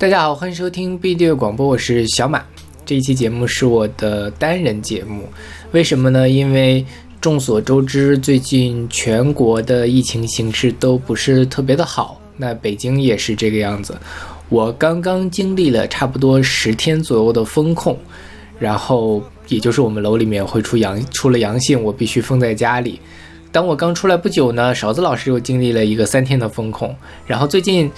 大家好，欢迎收听 B 队广播，我是小马。这一期节目是我的单人节目，为什么呢？因为众所周知，最近全国的疫情形势都不是特别的好，那北京也是这个样子。我刚刚经历了差不多十天左右的封控，然后也就是我们楼里面会出阳出了阳性，我必须封在家里。当我刚出来不久呢，勺子老师又经历了一个三天的封控，然后最近。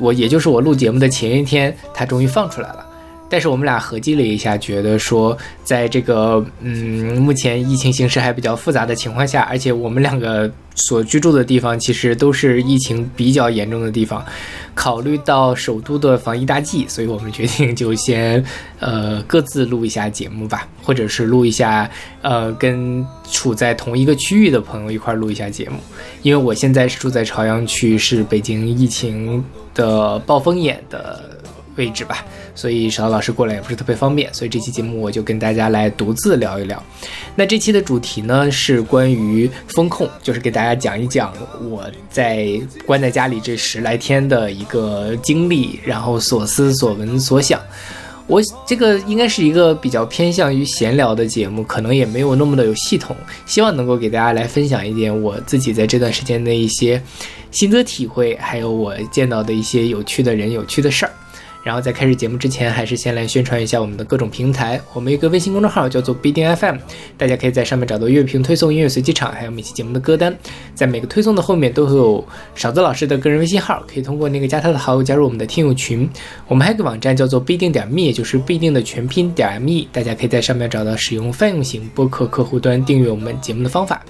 我也就是我录节目的前一天，他终于放出来了。但是我们俩合计了一下，觉得说，在这个嗯目前疫情形势还比较复杂的情况下，而且我们两个所居住的地方其实都是疫情比较严重的地方，考虑到首都的防疫大计，所以我们决定就先呃各自录一下节目吧，或者是录一下呃跟处在同一个区域的朋友一块录一下节目。因为我现在是住在朝阳区，是北京疫情的暴风眼的位置吧。所以小老师过来也不是特别方便，所以这期节目我就跟大家来独自聊一聊。那这期的主题呢是关于风控，就是给大家讲一讲我在关在家里这十来天的一个经历，然后所思所闻所想。我这个应该是一个比较偏向于闲聊的节目，可能也没有那么的有系统，希望能够给大家来分享一点我自己在这段时间的一些心得体会，还有我见到的一些有趣的人、有趣的事儿。然后在开始节目之前，还是先来宣传一下我们的各种平台。我们一个微信公众号叫做 B 定 FM，大家可以在上面找到乐评推送、音乐随机场，还有每期节目的歌单。在每个推送的后面都会有勺子老师的个人微信号，可以通过那个加他的好友加入我们的听友群。我们还有个网站叫做必定点 me，也就是必定的全拼点 me，大家可以在上面找到使用泛用型播客客户端订阅我们节目的方法。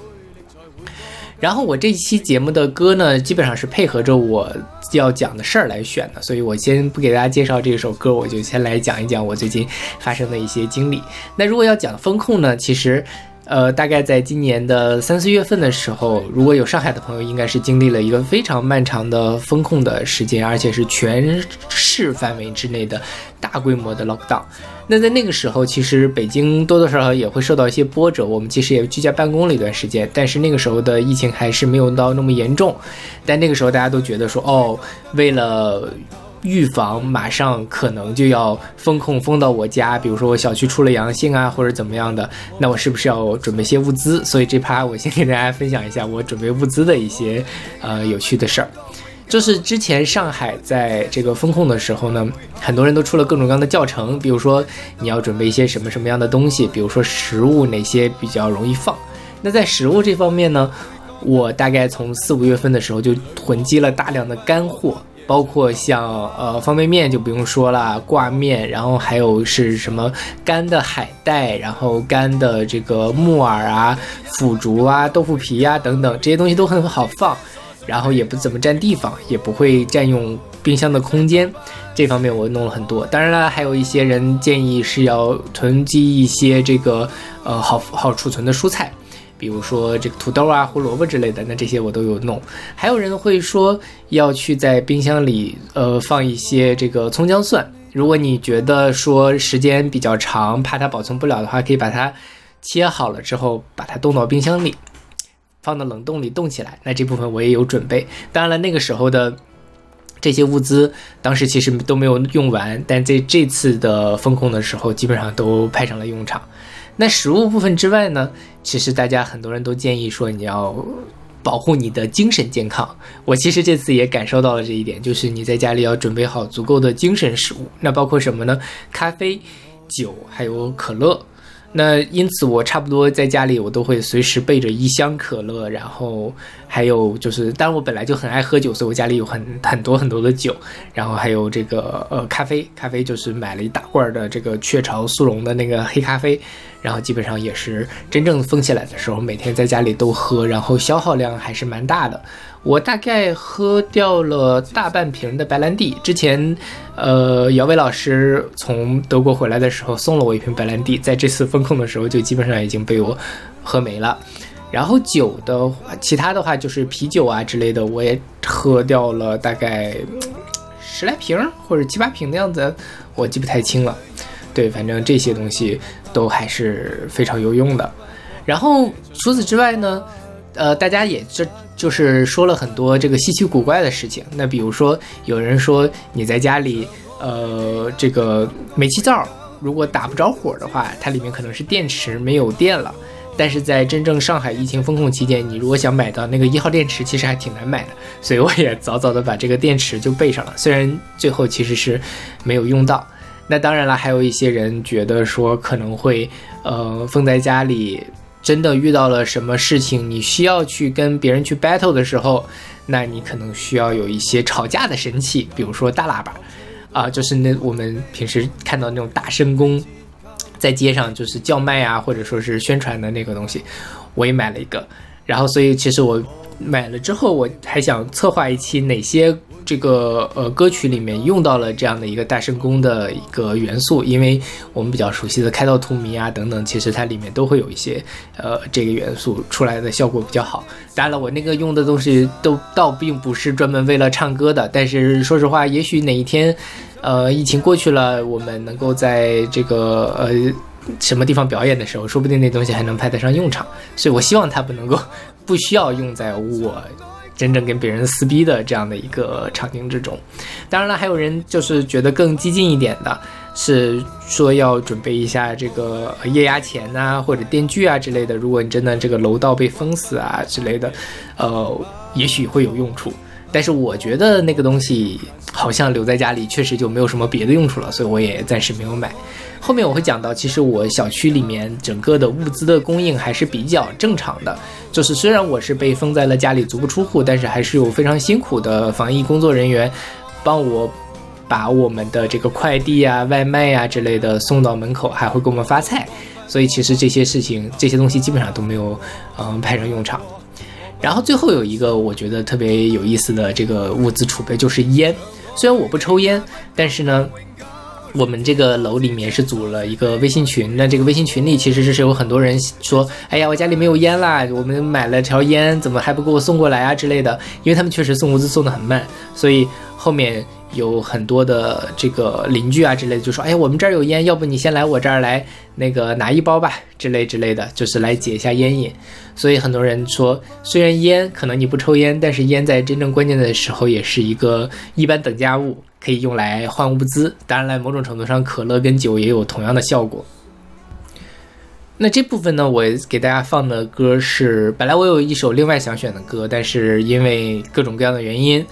然后我这期节目的歌呢，基本上是配合着我要讲的事儿来选的，所以我先不给大家介绍这首歌，我就先来讲一讲我最近发生的一些经历。那如果要讲风控呢，其实。呃，大概在今年的三四月份的时候，如果有上海的朋友，应该是经历了一个非常漫长的风控的时间，而且是全市范围之内的大规模的 lockdown。那在那个时候，其实北京多多少少也会受到一些波折。我们其实也居家办公了一段时间，但是那个时候的疫情还是没有到那么严重。但那个时候大家都觉得说，哦，为了。预防马上可能就要封控封到我家，比如说我小区出了阳性啊，或者怎么样的，那我是不是要准备些物资？所以这趴我先给大家分享一下我准备物资的一些呃有趣的事儿。就是之前上海在这个封控的时候呢，很多人都出了各种各样的教程，比如说你要准备一些什么什么样的东西，比如说食物哪些比较容易放。那在食物这方面呢，我大概从四五月份的时候就囤积了大量的干货。包括像呃方便面就不用说了，挂面，然后还有是什么干的海带，然后干的这个木耳啊、腐竹啊、豆腐皮啊等等，这些东西都很好放，然后也不怎么占地方，也不会占用冰箱的空间。这方面我弄了很多。当然了，还有一些人建议是要囤积一些这个呃好好储存的蔬菜。比如说这个土豆啊、胡萝卜之类的，那这些我都有弄。还有人会说要去在冰箱里呃放一些这个葱姜蒜。如果你觉得说时间比较长，怕它保存不了的话，可以把它切好了之后把它冻到冰箱里，放到冷冻里冻起来。那这部分我也有准备。当然了，那个时候的这些物资当时其实都没有用完，但在这次的风控的时候，基本上都派上了用场。那食物部分之外呢？其实大家很多人都建议说你要保护你的精神健康。我其实这次也感受到了这一点，就是你在家里要准备好足够的精神食物。那包括什么呢？咖啡、酒，还有可乐。那因此，我差不多在家里，我都会随时备着一箱可乐，然后还有就是，当然我本来就很爱喝酒，所以我家里有很很多很多的酒，然后还有这个呃咖啡，咖啡就是买了一大罐的这个雀巢速溶的那个黑咖啡，然后基本上也是真正封起来的时候，每天在家里都喝，然后消耗量还是蛮大的。我大概喝掉了大半瓶的白兰地。之前，呃，姚伟老师从德国回来的时候送了我一瓶白兰地，在这次风控的时候就基本上已经被我喝没了。然后酒的话，其他的话就是啤酒啊之类的，我也喝掉了大概十来瓶或者七八瓶的样子，我记不太清了。对，反正这些东西都还是非常有用的。然后除此之外呢？呃，大家也就就是说了很多这个稀奇古怪的事情。那比如说，有人说你在家里呃，这个煤气灶如果打不着火的话，它里面可能是电池没有电了。但是在真正上海疫情封控期间，你如果想买到那个一号电池，其实还挺难买的。所以我也早早的把这个电池就备上了，虽然最后其实是没有用到。那当然了，还有一些人觉得说可能会，呃，封在家里，真的遇到了什么事情，你需要去跟别人去 battle 的时候，那你可能需要有一些吵架的神器，比如说大喇叭，啊，就是那我们平时看到那种大声公。在街上就是叫卖啊，或者说是宣传的那个东西，我也买了一个。然后，所以其实我买了之后，我还想策划一期哪些这个呃歌曲里面用到了这样的一个大声公的一个元素，因为我们比较熟悉的开道荼蘼啊等等，其实它里面都会有一些呃这个元素出来的效果比较好。当然了，我那个用的东西都倒并不是专门为了唱歌的，但是说实话，也许哪一天。呃，疫情过去了，我们能够在这个呃什么地方表演的时候，说不定那东西还能派得上用场。所以我希望它不能够 不需要用在我真正跟别人撕逼的这样的一个场景之中。当然了，还有人就是觉得更激进一点的，是说要准备一下这个液压钳呐，或者电锯啊之类的。如果你真的这个楼道被封死啊之类的，呃，也许会有用处。但是我觉得那个东西好像留在家里确实就没有什么别的用处了，所以我也暂时没有买。后面我会讲到，其实我小区里面整个的物资的供应还是比较正常的，就是虽然我是被封在了家里足不出户，但是还是有非常辛苦的防疫工作人员帮我把我们的这个快递啊、外卖呀之类的送到门口，还会给我们发菜，所以其实这些事情、这些东西基本上都没有嗯派上用场。然后最后有一个我觉得特别有意思的这个物资储备就是烟。虽然我不抽烟，但是呢，我们这个楼里面是组了一个微信群。那这个微信群里其实是有很多人说：“哎呀，我家里没有烟啦，我们买了条烟，怎么还不给我送过来啊之类的？”因为他们确实送物资送的很慢，所以后面。有很多的这个邻居啊之类的，就说：“哎呀，我们这儿有烟，要不你先来我这儿来那个拿一包吧，之类之类的，就是来解一下烟瘾。”所以很多人说，虽然烟可能你不抽烟，但是烟在真正关键的时候也是一个 一般等价物，可以用来换物资。当然了，某种程度上，可乐跟酒也有同样的效果。那这部分呢，我给大家放的歌是，本来我有一首另外想选的歌，但是因为各种各样的原因。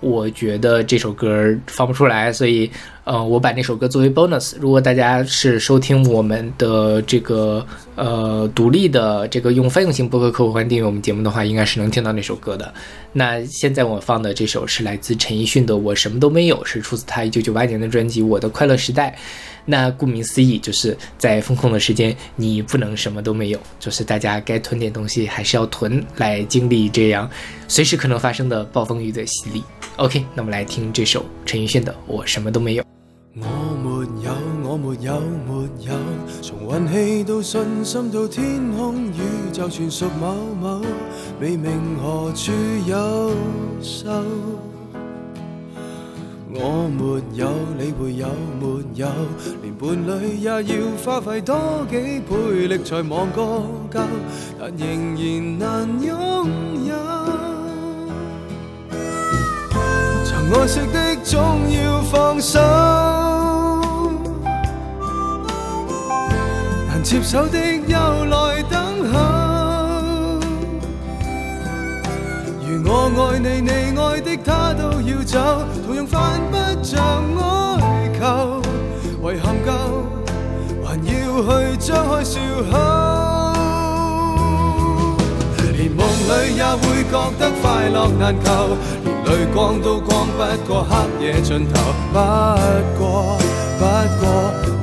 我觉得这首歌放不出来，所以，呃，我把那首歌作为 bonus。如果大家是收听我们的这个呃独立的这个用泛用型播客客户端订阅我们节目的话，应该是能听到那首歌的。那现在我放的这首是来自陈奕迅的《我什么都没有》，是出自他一九九八年的专辑《我的快乐时代》。那顾名思义，就是在风控的时间，你不能什么都没有，就是大家该囤点东西还是要囤，来经历这样随时可能发生的暴风雨的洗礼。OK，那我们来听这首陈奕迅的《我什么都没有》。我没有，我没有，没有，从运气到信心到天空宇宙，全属某某，未明何处有手。我没有，你会有没有？连伴侣也要花费多几倍力才望个够，但仍然难拥有。爱惜的总要放手，难接手的又来等候。如我爱你，你爱的他都要走，同样犯不着哀求。遗憾够，还要去张开笑口。连梦里也会觉得快乐难求，泪光都光不过黑夜尽头。不过，不过，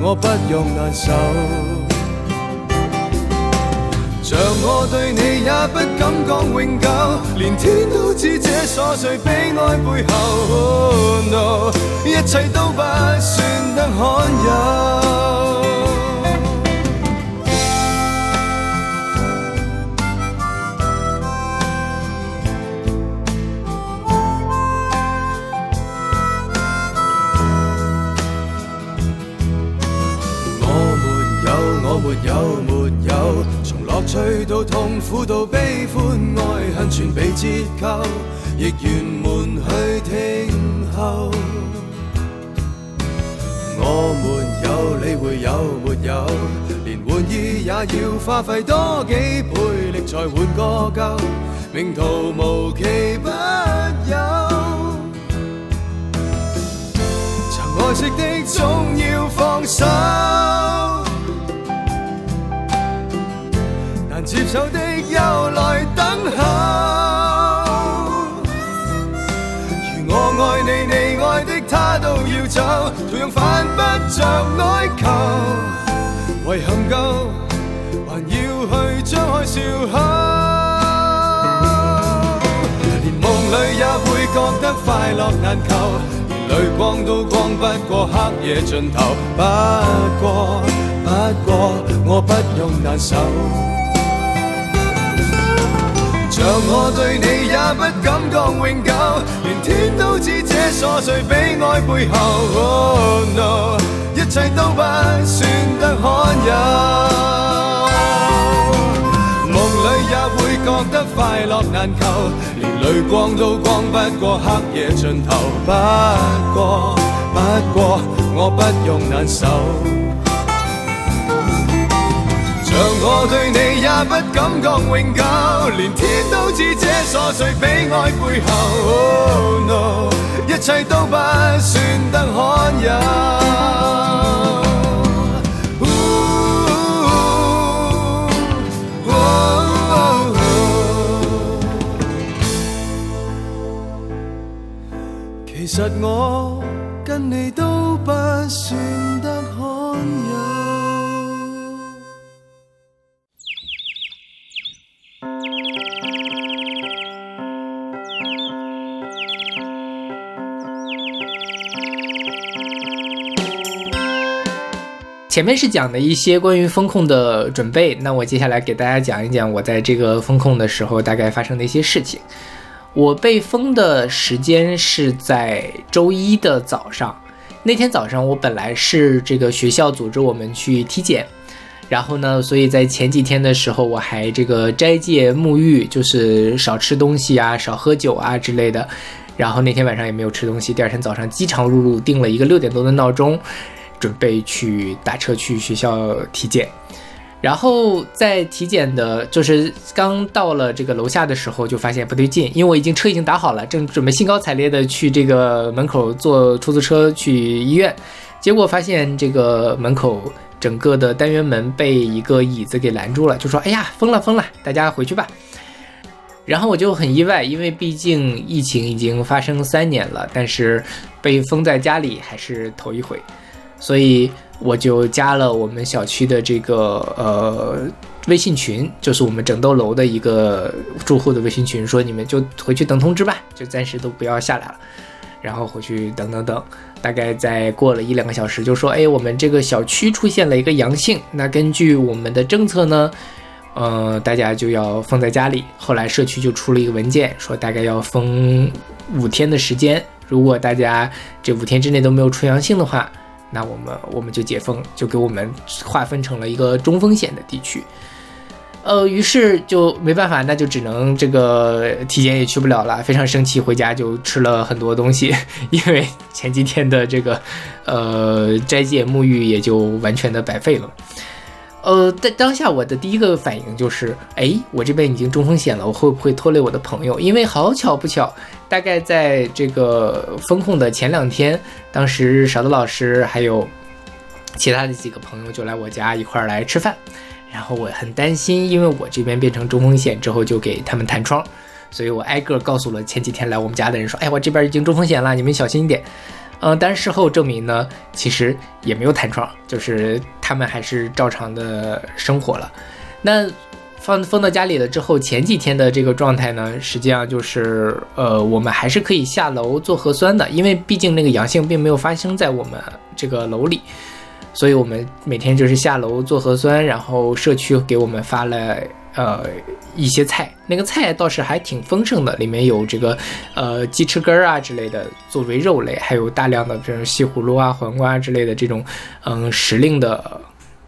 我不用难受。像我对你也不敢讲永久，连天都知这琐碎悲哀背后，no，一切都不算得罕有。有，没有，从。乐趣到痛苦到悲欢爱恨全被折扣，亦圆满去听候。我没有理會有没有，連玩意也要花費多幾倍力才換個夠，命途無奇不有。曾愛惜的總要放手，接受的又來等候。如我愛你，你愛的他都要走，同樣犯不着哀求。遗憾夠，還要去張開笑口。連夢裏也會覺得快樂難求，連淚光都光不過黑夜盡頭。不過，不過，我不用難受。像我對你也不敢講永久，連天都知這瑣碎悲哀背後，Oh no，一切都不算得罕有。夢裏也會覺得快樂難求，連淚光都光不過黑夜盡頭。不過，不過，我不用难受。像我對你也不敢講永久，連天都知這瑣碎悲哀背後，Oh no，一切都不算得罕有。其實我跟你都不算前面是讲的一些关于风控的准备，那我接下来给大家讲一讲我在这个风控的时候大概发生的一些事情。我被封的时间是在周一的早上，那天早上我本来是这个学校组织我们去体检，然后呢，所以在前几天的时候我还这个斋戒沐浴，就是少吃东西啊，少喝酒啊之类的。然后那天晚上也没有吃东西，第二天早上饥肠辘辘，定了一个六点多的闹钟。准备去打车去学校体检，然后在体检的，就是刚到了这个楼下的时候，就发现不对劲，因为我已经车已经打好了，正准备兴高采烈的去这个门口坐出租车去医院，结果发现这个门口整个的单元门被一个椅子给拦住了，就说：“哎呀，封了封了，大家回去吧。”然后我就很意外，因为毕竟疫情已经发生三年了，但是被封在家里还是头一回。所以我就加了我们小区的这个呃微信群，就是我们整栋楼的一个住户的微信群，说你们就回去等通知吧，就暂时都不要下来了，然后回去等等等。大概再过了一两个小时，就说哎，我们这个小区出现了一个阳性，那根据我们的政策呢，呃，大家就要封在家里。后来社区就出了一个文件，说大概要封五天的时间，如果大家这五天之内都没有出阳性的话。那我们我们就解封，就给我们划分成了一个中风险的地区，呃，于是就没办法，那就只能这个体检也去不了了，非常生气，回家就吃了很多东西，因为前几天的这个呃斋戒沐浴也就完全的白费了。呃，在当下我的第一个反应就是，哎，我这边已经中风险了，我会不会拖累我的朋友？因为好巧不巧，大概在这个风控的前两天，当时勺子老师还有其他的几个朋友就来我家一块儿来吃饭，然后我很担心，因为我这边变成中风险之后就给他们弹窗，所以我挨个告诉了前几天来我们家的人说，哎，我这边已经中风险了，你们小心一点。嗯，但是事后证明呢，其实也没有弹窗，就是他们还是照常的生活了。那放封到家里了之后，前几天的这个状态呢，实际上就是呃，我们还是可以下楼做核酸的，因为毕竟那个阳性并没有发生在我们这个楼里，所以我们每天就是下楼做核酸，然后社区给我们发了。呃，一些菜，那个菜倒是还挺丰盛的，里面有这个，呃，鸡翅根儿啊之类的，作为肉类，还有大量的这种西葫芦啊、黄瓜之类的这种，嗯，时令的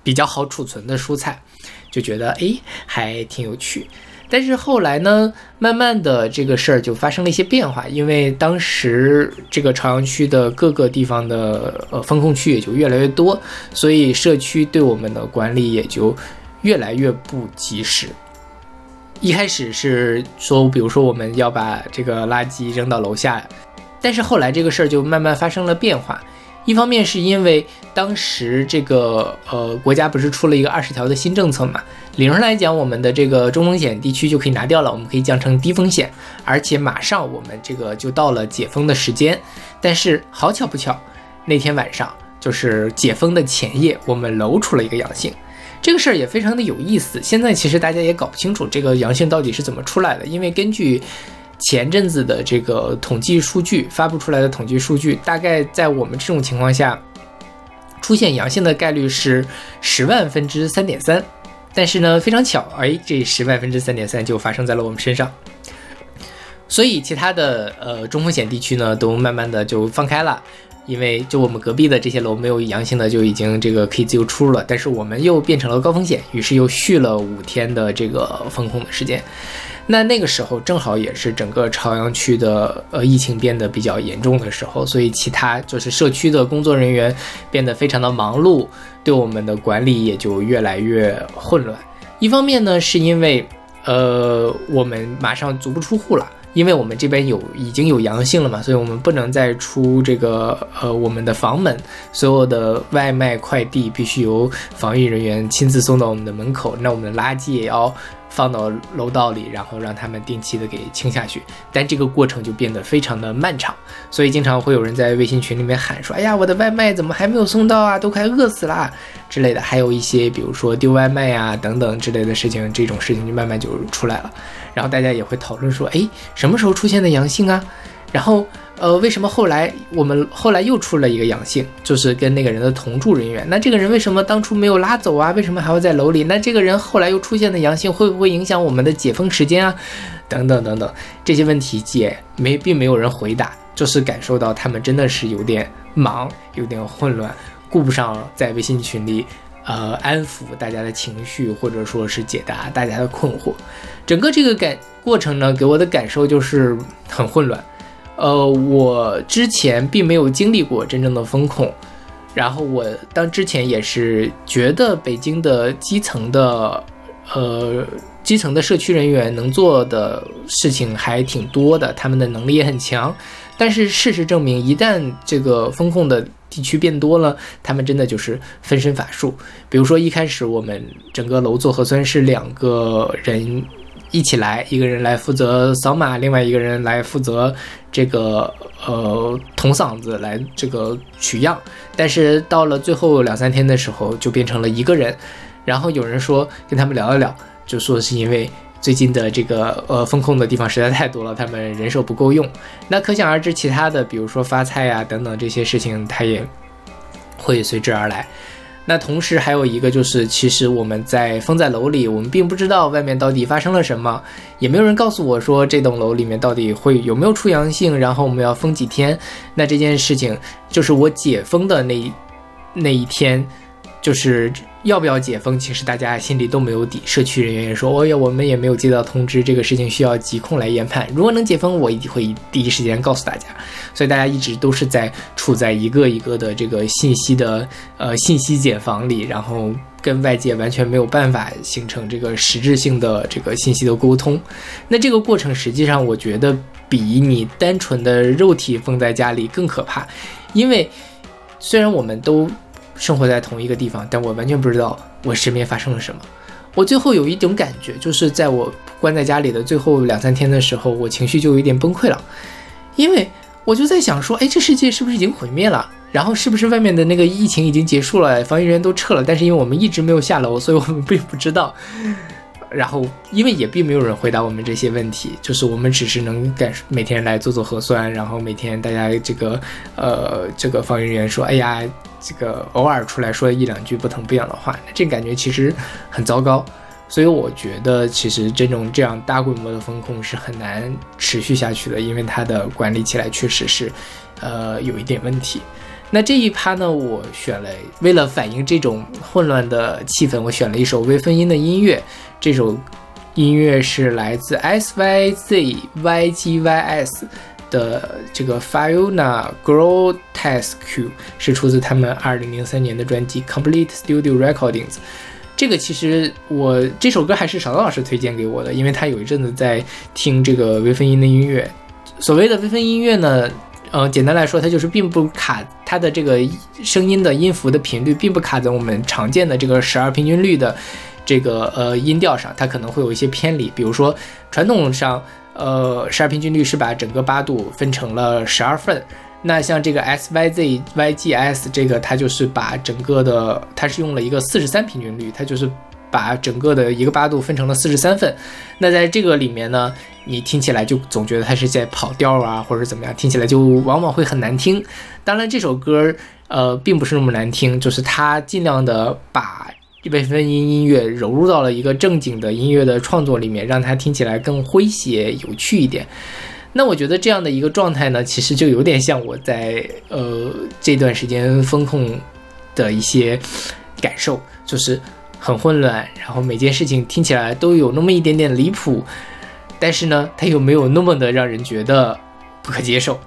比较好储存的蔬菜，就觉得哎，还挺有趣。但是后来呢，慢慢的这个事儿就发生了一些变化，因为当时这个朝阳区的各个地方的呃风控区也就越来越多，所以社区对我们的管理也就越来越不及时。一开始是说，比如说我们要把这个垃圾扔到楼下，但是后来这个事儿就慢慢发生了变化。一方面是因为当时这个呃国家不是出了一个二十条的新政策嘛，理论上来讲，我们的这个中风险地区就可以拿掉了，我们可以降成低风险，而且马上我们这个就到了解封的时间。但是好巧不巧，那天晚上就是解封的前夜，我们楼出了一个阳性。这个事儿也非常的有意思。现在其实大家也搞不清楚这个阳性到底是怎么出来的，因为根据。前阵子的这个统计数据发布出来的统计数据，大概在我们这种情况下出现阳性的概率是十万分之三点三，但是呢，非常巧，哎，这十万分之三点三就发生在了我们身上，所以其他的呃中风险地区呢都慢慢的就放开了，因为就我们隔壁的这些楼没有阳性的就已经这个可以自由出入了，但是我们又变成了高风险，于是又续了五天的这个封控的时间。那那个时候正好也是整个朝阳区的呃疫情变得比较严重的时候，所以其他就是社区的工作人员变得非常的忙碌，对我们的管理也就越来越混乱。一方面呢，是因为呃我们马上足不出户了，因为我们这边有已经有阳性了嘛，所以我们不能再出这个呃我们的房门，所有的外卖快递必须由防疫人员亲自送到我们的门口，那我们的垃圾也要。放到楼道里，然后让他们定期的给清下去，但这个过程就变得非常的漫长，所以经常会有人在微信群里面喊说：“哎呀，我的外卖怎么还没有送到啊？都快饿死啦！”之类的，还有一些比如说丢外卖呀等等之类的事情，这种事情就慢慢就出来了，然后大家也会讨论说：“哎，什么时候出现的阳性啊？”然后。呃，为什么后来我们后来又出了一个阳性，就是跟那个人的同住人员？那这个人为什么当初没有拉走啊？为什么还会在楼里？那这个人后来又出现的阳性，会不会影响我们的解封时间啊？等等等等，这些问题解没并没有人回答，就是感受到他们真的是有点忙，有点混乱，顾不上在微信群里呃安抚大家的情绪，或者说是解答大家的困惑。整个这个感过程呢，给我的感受就是很混乱。呃，我之前并没有经历过真正的风控，然后我当之前也是觉得北京的基层的，呃，基层的社区人员能做的事情还挺多的，他们的能力也很强。但是事实证明，一旦这个风控的地区变多了，他们真的就是分身乏术。比如说一开始我们整个楼做核酸是两个人。一起来，一个人来负责扫码，另外一个人来负责这个呃捅嗓子来这个取样。但是到了最后两三天的时候，就变成了一个人。然后有人说跟他们聊一聊，就说是因为最近的这个呃风控的地方实在太多了，他们人手不够用。那可想而知，其他的比如说发菜呀等等这些事情，他也会随之而来。那同时还有一个就是，其实我们在封在楼里，我们并不知道外面到底发生了什么，也没有人告诉我说这栋楼里面到底会有没有出阳性，然后我们要封几天。那这件事情就是我解封的那那一天，就是。要不要解封？其实大家心里都没有底。社区人员也说：“哦呀，我们也没有接到通知，这个事情需要疾控来研判。如果能解封，我一定会第一时间告诉大家。”所以大家一直都是在处在一个一个的这个信息的呃信息茧房里，然后跟外界完全没有办法形成这个实质性的这个信息的沟通。那这个过程实际上，我觉得比你单纯的肉体封在家里更可怕，因为虽然我们都。生活在同一个地方，但我完全不知道我身边发生了什么。我最后有一种感觉，就是在我关在家里的最后两三天的时候，我情绪就有点崩溃了，因为我就在想说，哎，这世界是不是已经毁灭了？然后是不是外面的那个疫情已经结束了，防疫人员都撤了？但是因为我们一直没有下楼，所以我们并不知道。然后，因为也并没有人回答我们这些问题，就是我们只是能感每天来做做核酸，然后每天大家这个呃这个防疫人员说，哎呀，这个偶尔出来说一两句不疼不痒的话，这感觉其实很糟糕。所以我觉得，其实这种这样大规模的风控是很难持续下去的，因为它的管理起来确实是呃有一点问题。那这一趴呢，我选了为了反映这种混乱的气氛，我选了一首未分音的音乐。这首音乐是来自 S Y Z Y G Y S 的这个 Fiona Grotesque，是出自他们二零零三年的专辑 Complete Studio Recordings。这个其实我这首歌还是小刀老师推荐给我的，因为他有一阵子在听这个微分音的音乐。所谓的微分音乐呢，呃，简单来说，它就是并不卡它的这个声音的音符的频率，并不卡在我们常见的这个十二平均律的。这个呃音调上，它可能会有一些偏离。比如说，传统上，呃，十二平均律是把整个八度分成了十二份。那像这个 S Y Z Y G S 这个，它就是把整个的，它是用了一个四十三平均律，它就是把整个的一个八度分成了四十三份。那在这个里面呢，你听起来就总觉得它是在跑调啊，或者怎么样，听起来就往往会很难听。当然，这首歌呃并不是那么难听，就是它尽量的把。微分音音乐融入到了一个正经的音乐的创作里面，让它听起来更诙谐有趣一点。那我觉得这样的一个状态呢，其实就有点像我在呃这段时间风控的一些感受，就是很混乱，然后每件事情听起来都有那么一点点离谱，但是呢，它又没有那么的让人觉得不可接受。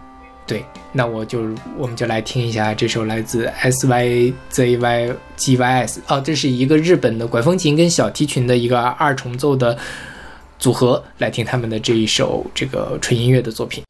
对，那我就我们就来听一下这首来自 S Y Z Y G Y S 哦，这是一个日本的管风琴跟小提琴的一个二重奏的组合，来听他们的这一首这个纯音乐的作品。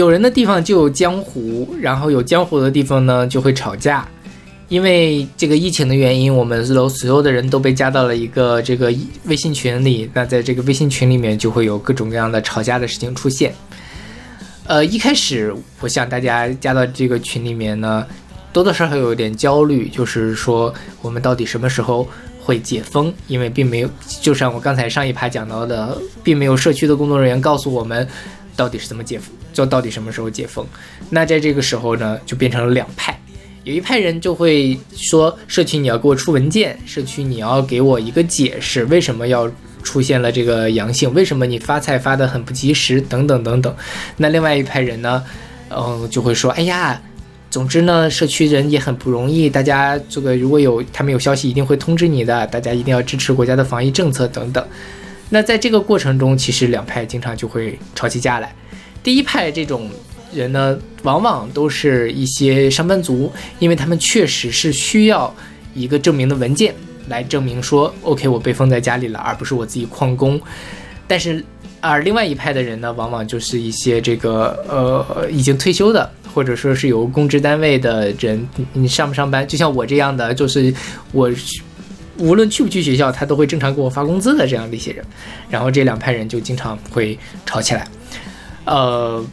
有人的地方就有江湖，然后有江湖的地方呢就会吵架。因为这个疫情的原因，我们楼所有的人都被加到了一个这个微信群里。那在这个微信群里面，就会有各种各样的吵架的事情出现。呃，一开始我想大家加到这个群里面呢，多多少少有一点焦虑，就是说我们到底什么时候？会解封，因为并没有，就像我刚才上一趴讲到的，并没有社区的工作人员告诉我们到底是怎么解封，就到底什么时候解封。那在这个时候呢，就变成了两派，有一派人就会说，社区你要给我出文件，社区你要给我一个解释，为什么要出现了这个阳性，为什么你发菜发的很不及时，等等等等。那另外一派人呢，嗯，就会说，哎呀。总之呢，社区人也很不容易，大家这个如果有他们有消息，一定会通知你的。大家一定要支持国家的防疫政策等等。那在这个过程中，其实两派经常就会吵起架来。第一派这种人呢，往往都是一些上班族，因为他们确实是需要一个证明的文件来证明说，OK，我被封在家里了，而不是我自己旷工。但是，而另外一派的人呢，往往就是一些这个呃已经退休的。或者说是有公职单位的人，你上不上班？就像我这样的，就是我无论去不去学校，他都会正常给我发工资的这样的一些人。然后这两派人就经常会吵起来。呃，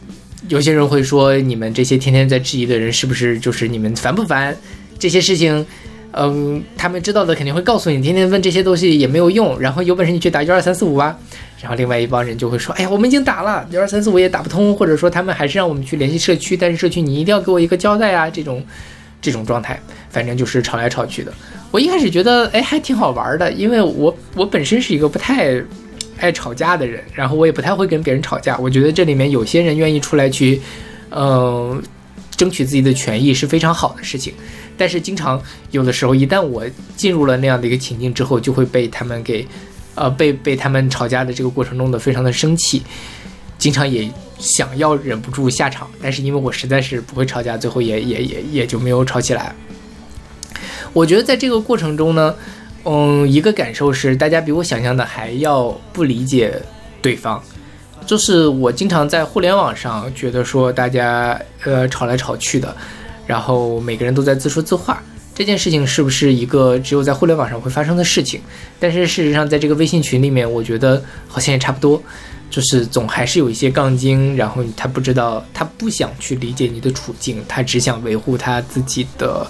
有些人会说，你们这些天天在质疑的人，是不是就是你们烦不烦？这些事情，嗯，他们知道的肯定会告诉你，天天问这些东西也没有用。然后有本事你去打幺二三四五啊。然后另外一帮人就会说：“哎呀，我们已经打了，幺二三四五也打不通，或者说他们还是让我们去联系社区，但是社区你一定要给我一个交代啊！”这种，这种状态，反正就是吵来吵去的。我一开始觉得，哎，还挺好玩的，因为我我本身是一个不太爱吵架的人，然后我也不太会跟别人吵架。我觉得这里面有些人愿意出来去，嗯，争取自己的权益是非常好的事情。但是经常有的时候，一旦我进入了那样的一个情境之后，就会被他们给。呃，被被他们吵架的这个过程中的非常的生气，经常也想要忍不住下场，但是因为我实在是不会吵架，最后也也也也就没有吵起来。我觉得在这个过程中呢，嗯，一个感受是大家比我想象的还要不理解对方，就是我经常在互联网上觉得说大家呃吵来吵去的，然后每个人都在自说自话。这件事情是不是一个只有在互联网上会发生的事情？但是事实上，在这个微信群里面，我觉得好像也差不多，就是总还是有一些杠精，然后他不知道，他不想去理解你的处境，他只想维护他自己的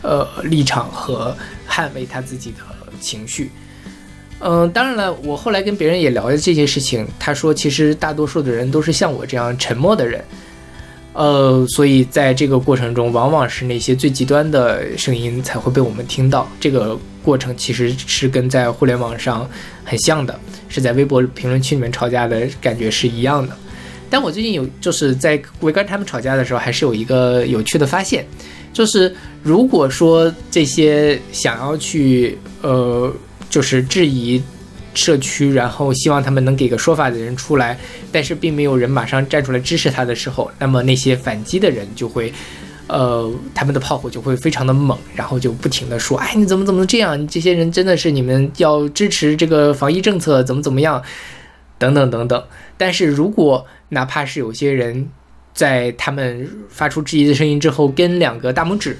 呃立场和捍卫他自己的情绪。嗯，当然了，我后来跟别人也聊了这些事情，他说其实大多数的人都是像我这样沉默的人。呃，所以在这个过程中，往往是那些最极端的声音才会被我们听到。这个过程其实是跟在互联网上很像的，是在微博评论区里面吵架的感觉是一样的。但我最近有就是在围观他们吵架的时候，还是有一个有趣的发现，就是如果说这些想要去呃，就是质疑。社区，然后希望他们能给个说法的人出来，但是并没有人马上站出来支持他的时候，那么那些反击的人就会，呃，他们的炮火就会非常的猛，然后就不停的说，哎，你怎么怎么这样？这些人真的是你们要支持这个防疫政策，怎么怎么样，等等等等。但是如果哪怕是有些人在他们发出质疑的声音之后，跟两个大拇指，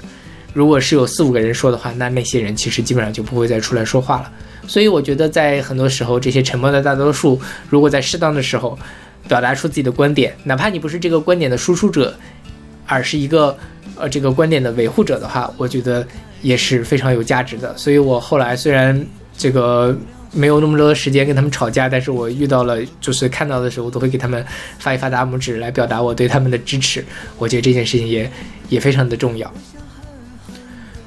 如果是有四五个人说的话，那那些人其实基本上就不会再出来说话了。所以我觉得，在很多时候，这些沉默的大多数，如果在适当的时候表达出自己的观点，哪怕你不是这个观点的输出者，而是一个呃这个观点的维护者的话，我觉得也是非常有价值的。所以我后来虽然这个没有那么多的时间跟他们吵架，但是我遇到了就是看到的时候，我都会给他们发一发大拇指来表达我对他们的支持。我觉得这件事情也也非常的重要。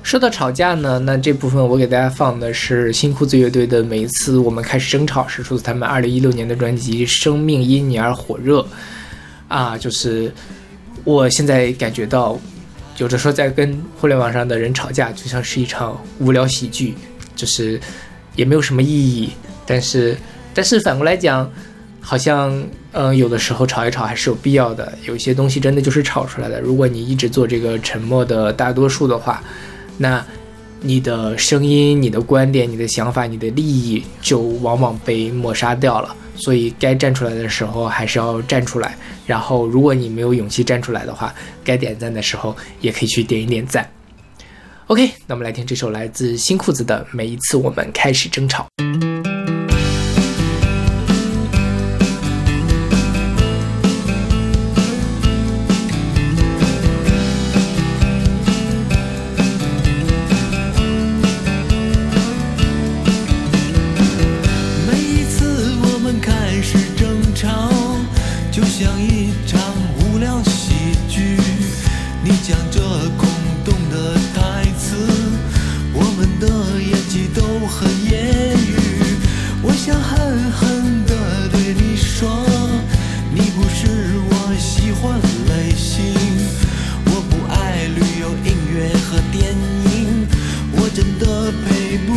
说到吵架呢，那这部分我给大家放的是新裤子乐队的《每一次我们开始争吵》，是出自他们二零一六年的专辑《生命因你而火热》。啊，就是我现在感觉到，有的时候在跟互联网上的人吵架，就像是一场无聊喜剧，就是也没有什么意义。但是，但是反过来讲，好像嗯，有的时候吵一吵还是有必要的。有些东西真的就是吵出来的。如果你一直做这个沉默的大多数的话，那你的声音、你的观点、你的想法、你的利益就往往被抹杀掉了。所以该站出来的时候还是要站出来。然后，如果你没有勇气站出来的话，该点赞的时候也可以去点一点赞。OK，那我们来听这首来自新裤子的《每一次我们开始争吵》。电影我真的配不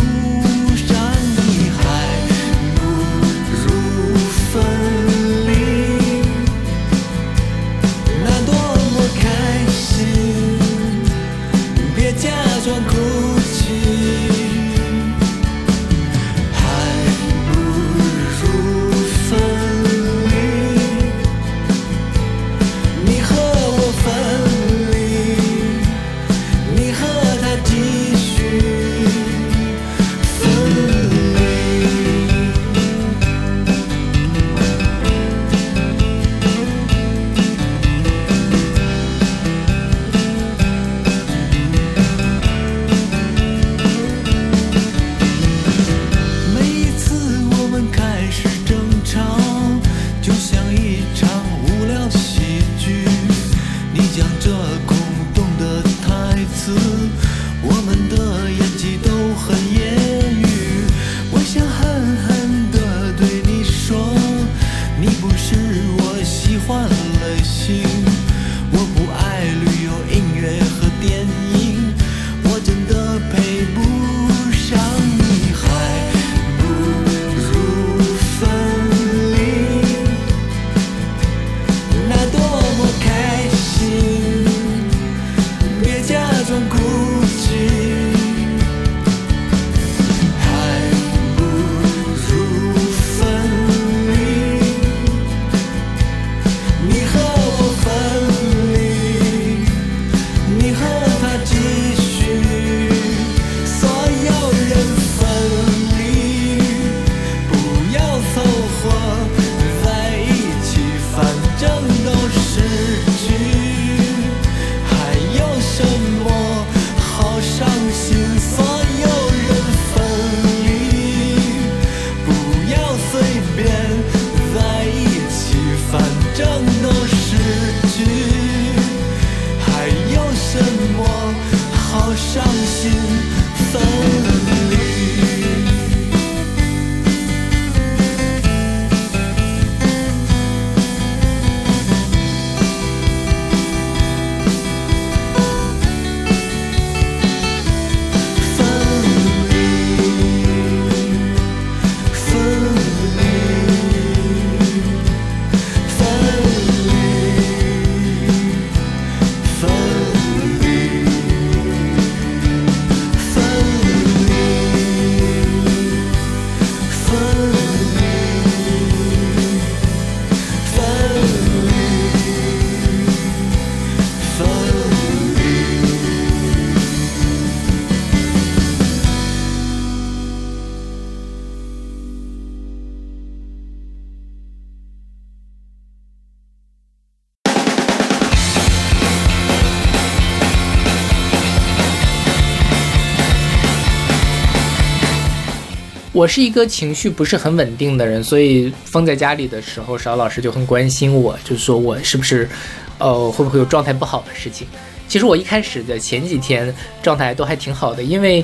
我是一个情绪不是很稳定的人，所以封在家里的时候，邵老师就很关心我，就是说我是不是，呃，会不会有状态不好的事情。其实我一开始的前几天状态都还挺好的，因为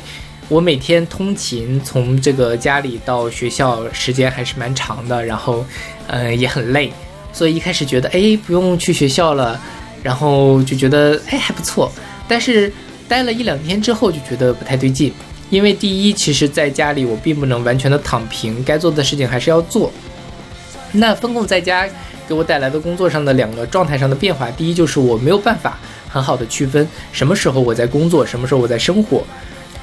我每天通勤从这个家里到学校时间还是蛮长的，然后，呃，也很累，所以一开始觉得哎不用去学校了，然后就觉得哎还不错，但是待了一两天之后就觉得不太对劲。因为第一，其实在家里我并不能完全的躺平，该做的事情还是要做。那风控在家给我带来的工作上的两个状态上的变化，第一就是我没有办法很好的区分什么时候我在工作，什么时候我在生活，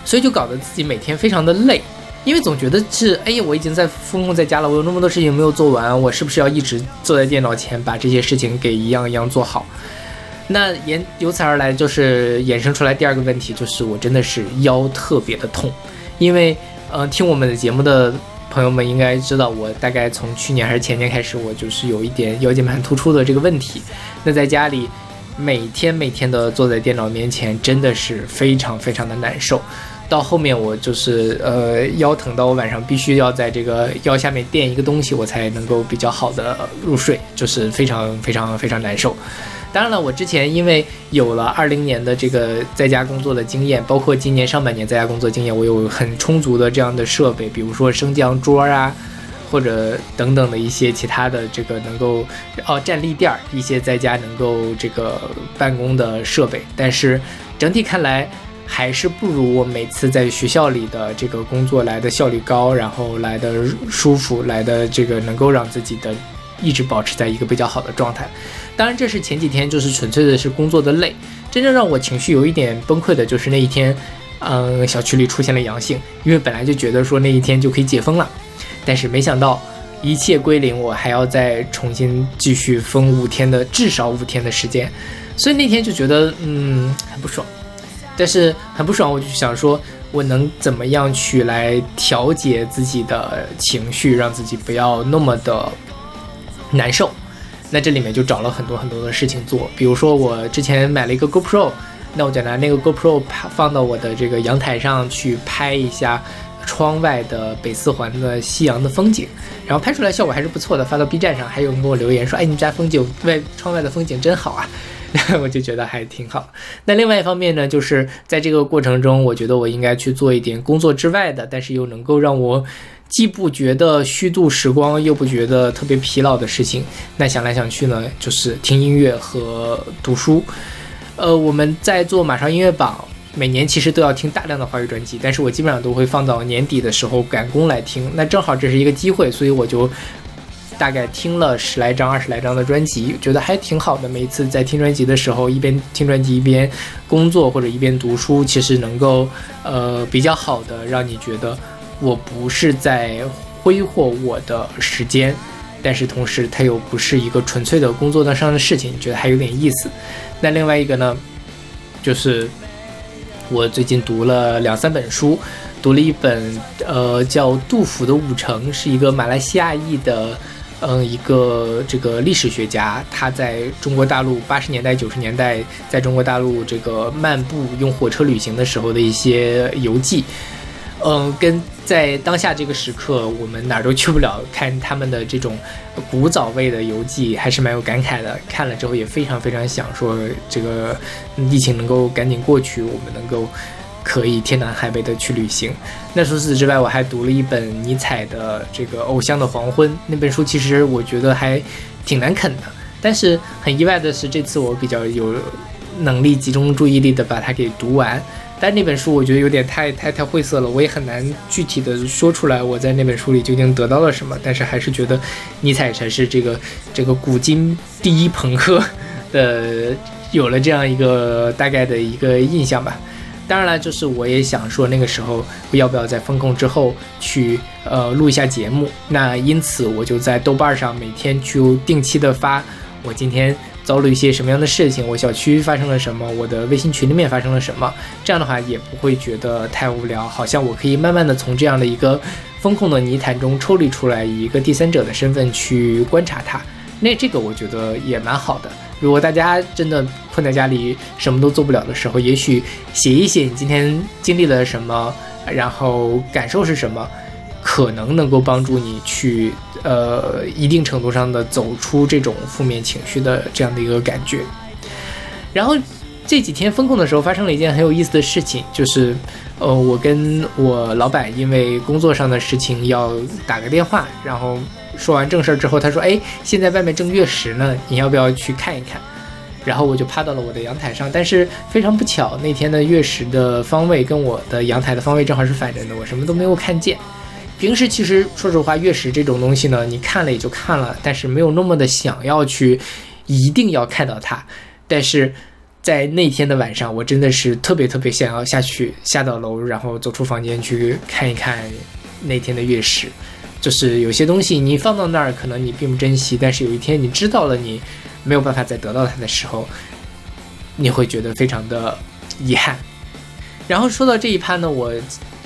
所以就搞得自己每天非常的累，因为总觉得是，哎呀，我已经在风控在家了，我有那么多事情没有做完，我是不是要一直坐在电脑前把这些事情给一样一样做好？那延由此而来就是衍生出来第二个问题，就是我真的是腰特别的痛，因为呃听我们的节目的朋友们应该知道，我大概从去年还是前年开始，我就是有一点腰间盘突出的这个问题。那在家里每天每天的坐在电脑面前，真的是非常非常的难受。到后面我就是呃腰疼到我晚上必须要在这个腰下面垫一个东西，我才能够比较好的入睡，就是非常非常非常难受。当然了，我之前因为有了二零年的这个在家工作的经验，包括今年上半年在家工作经验，我有很充足的这样的设备，比如说升降桌啊，或者等等的一些其他的这个能够哦站立垫儿，一些在家能够这个办公的设备。但是整体看来，还是不如我每次在学校里的这个工作来的效率高，然后来的舒服，来的这个能够让自己的一直保持在一个比较好的状态。当然，这是前几天就是纯粹的是工作的累。真正让我情绪有一点崩溃的就是那一天，嗯，小区里出现了阳性，因为本来就觉得说那一天就可以解封了，但是没想到一切归零，我还要再重新继续封五天的至少五天的时间，所以那天就觉得嗯很不爽。但是很不爽，我就想说，我能怎么样去来调节自己的情绪，让自己不要那么的难受？那这里面就找了很多很多的事情做，比如说我之前买了一个 GoPro，那我就拿那个 GoPro 放到我的这个阳台上去拍一下窗外的北四环的夕阳的风景，然后拍出来效果还是不错的，发到 B 站上，还有人给我留言说，哎，你家风景外窗外的风景真好啊。我就觉得还挺好。那另外一方面呢，就是在这个过程中，我觉得我应该去做一点工作之外的，但是又能够让我既不觉得虚度时光，又不觉得特别疲劳的事情。那想来想去呢，就是听音乐和读书。呃，我们在做马上音乐榜，每年其实都要听大量的华语专辑，但是我基本上都会放到年底的时候赶工来听。那正好这是一个机会，所以我就。大概听了十来张、二十来张的专辑，觉得还挺好的。每一次在听专辑的时候，一边听专辑一边工作或者一边读书，其实能够呃比较好的让你觉得我不是在挥霍我的时间，但是同时它又不是一个纯粹的工作上的事情，觉得还有点意思。那另外一个呢，就是我最近读了两三本书，读了一本呃叫杜甫的《五城》，是一个马来西亚裔的。嗯，一个这个历史学家，他在中国大陆八十年代、九十年代，在中国大陆这个漫步用火车旅行的时候的一些游记。嗯，跟在当下这个时刻，我们哪儿都去不了，看他们的这种古早味的游记，还是蛮有感慨的。看了之后也非常非常想说，这个疫情能够赶紧过去，我们能够。可以天南海北的去旅行。那除此之外，我还读了一本尼采的这个《偶像的黄昏》那本书，其实我觉得还挺难啃的。但是很意外的是，这次我比较有能力集中注意力的把它给读完。但那本书我觉得有点太太太晦涩了，我也很难具体的说出来我在那本书里究竟得到了什么。但是还是觉得尼采才是这个这个古今第一朋克的，有了这样一个大概的一个印象吧。当然了，就是我也想说，那个时候要不要在封控之后去呃录一下节目？那因此我就在豆瓣上每天去定期的发我今天遭了一些什么样的事情，我小区发生了什么，我的微信群里面发生了什么。这样的话也不会觉得太无聊，好像我可以慢慢的从这样的一个风控的泥潭中抽离出来，以一个第三者的身份去观察它。那这个我觉得也蛮好的。如果大家真的困在家里什么都做不了的时候，也许写一写你今天经历了什么，然后感受是什么，可能能够帮助你去呃一定程度上的走出这种负面情绪的这样的一个感觉。然后这几天封控的时候，发生了一件很有意思的事情，就是呃我跟我老板因为工作上的事情要打个电话，然后。说完正事儿之后，他说：“哎，现在外面正月食呢，你要不要去看一看？”然后我就趴到了我的阳台上，但是非常不巧，那天的月食的方位跟我的阳台的方位正好是反着的，我什么都没有看见。平时其实说实话，月食这种东西呢，你看了也就看了，但是没有那么的想要去一定要看到它。但是在那天的晚上，我真的是特别特别想要下去下到楼，然后走出房间去看一看那天的月食。就是有些东西你放到那儿，可能你并不珍惜，但是有一天你知道了，你没有办法再得到它的时候，你会觉得非常的遗憾。然后说到这一趴呢，我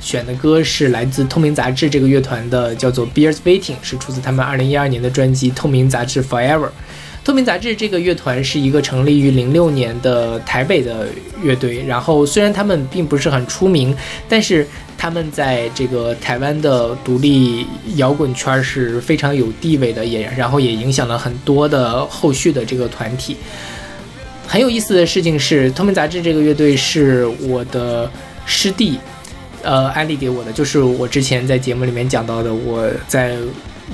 选的歌是来自透明杂志这个乐团的，叫做 Bears Waiting，是出自他们二零一二年的专辑《透明杂志 Forever》。透明杂志这个乐团是一个成立于零六年的台北的乐队，然后虽然他们并不是很出名，但是他们在这个台湾的独立摇滚圈是非常有地位的，也然后也影响了很多的后续的这个团体。很有意思的事情是，透明杂志这个乐队是我的师弟，呃，安利给我的，就是我之前在节目里面讲到的，我在。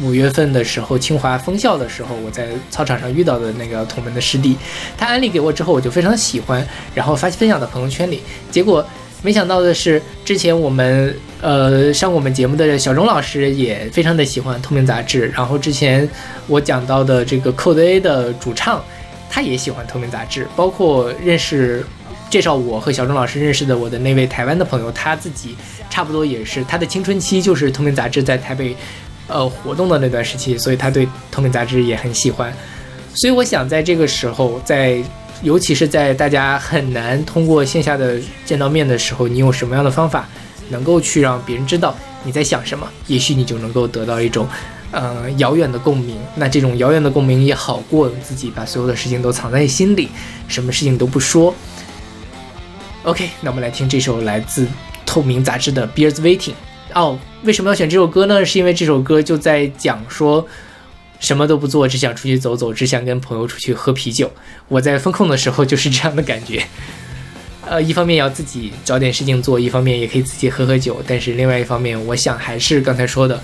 五月份的时候，清华封校的时候，我在操场上遇到的那个同门的师弟，他安利给我之后，我就非常喜欢，然后发分享到朋友圈里。结果没想到的是，之前我们呃上我们节目的小钟老师也非常的喜欢透明杂志，然后之前我讲到的这个 Code A 的主唱，他也喜欢透明杂志，包括认识介绍我和小钟老师认识的我的那位台湾的朋友，他自己差不多也是他的青春期就是透明杂志在台北呃活动的那段时期，所以他对透明杂志也很喜欢，所以我想在这个时候在。尤其是在大家很难通过线下的见到面的时候，你用什么样的方法能够去让别人知道你在想什么？也许你就能够得到一种，呃，遥远的共鸣。那这种遥远的共鸣也好过自己把所有的事情都藏在心里，什么事情都不说。OK，那我们来听这首来自透明杂志的《Beers Waiting》。哦，为什么要选这首歌呢？是因为这首歌就在讲说。什么都不做，只想出去走走，只想跟朋友出去喝啤酒。我在风控的时候就是这样的感觉，呃，一方面要自己找点事情做，一方面也可以自己喝喝酒。但是另外一方面，我想还是刚才说的，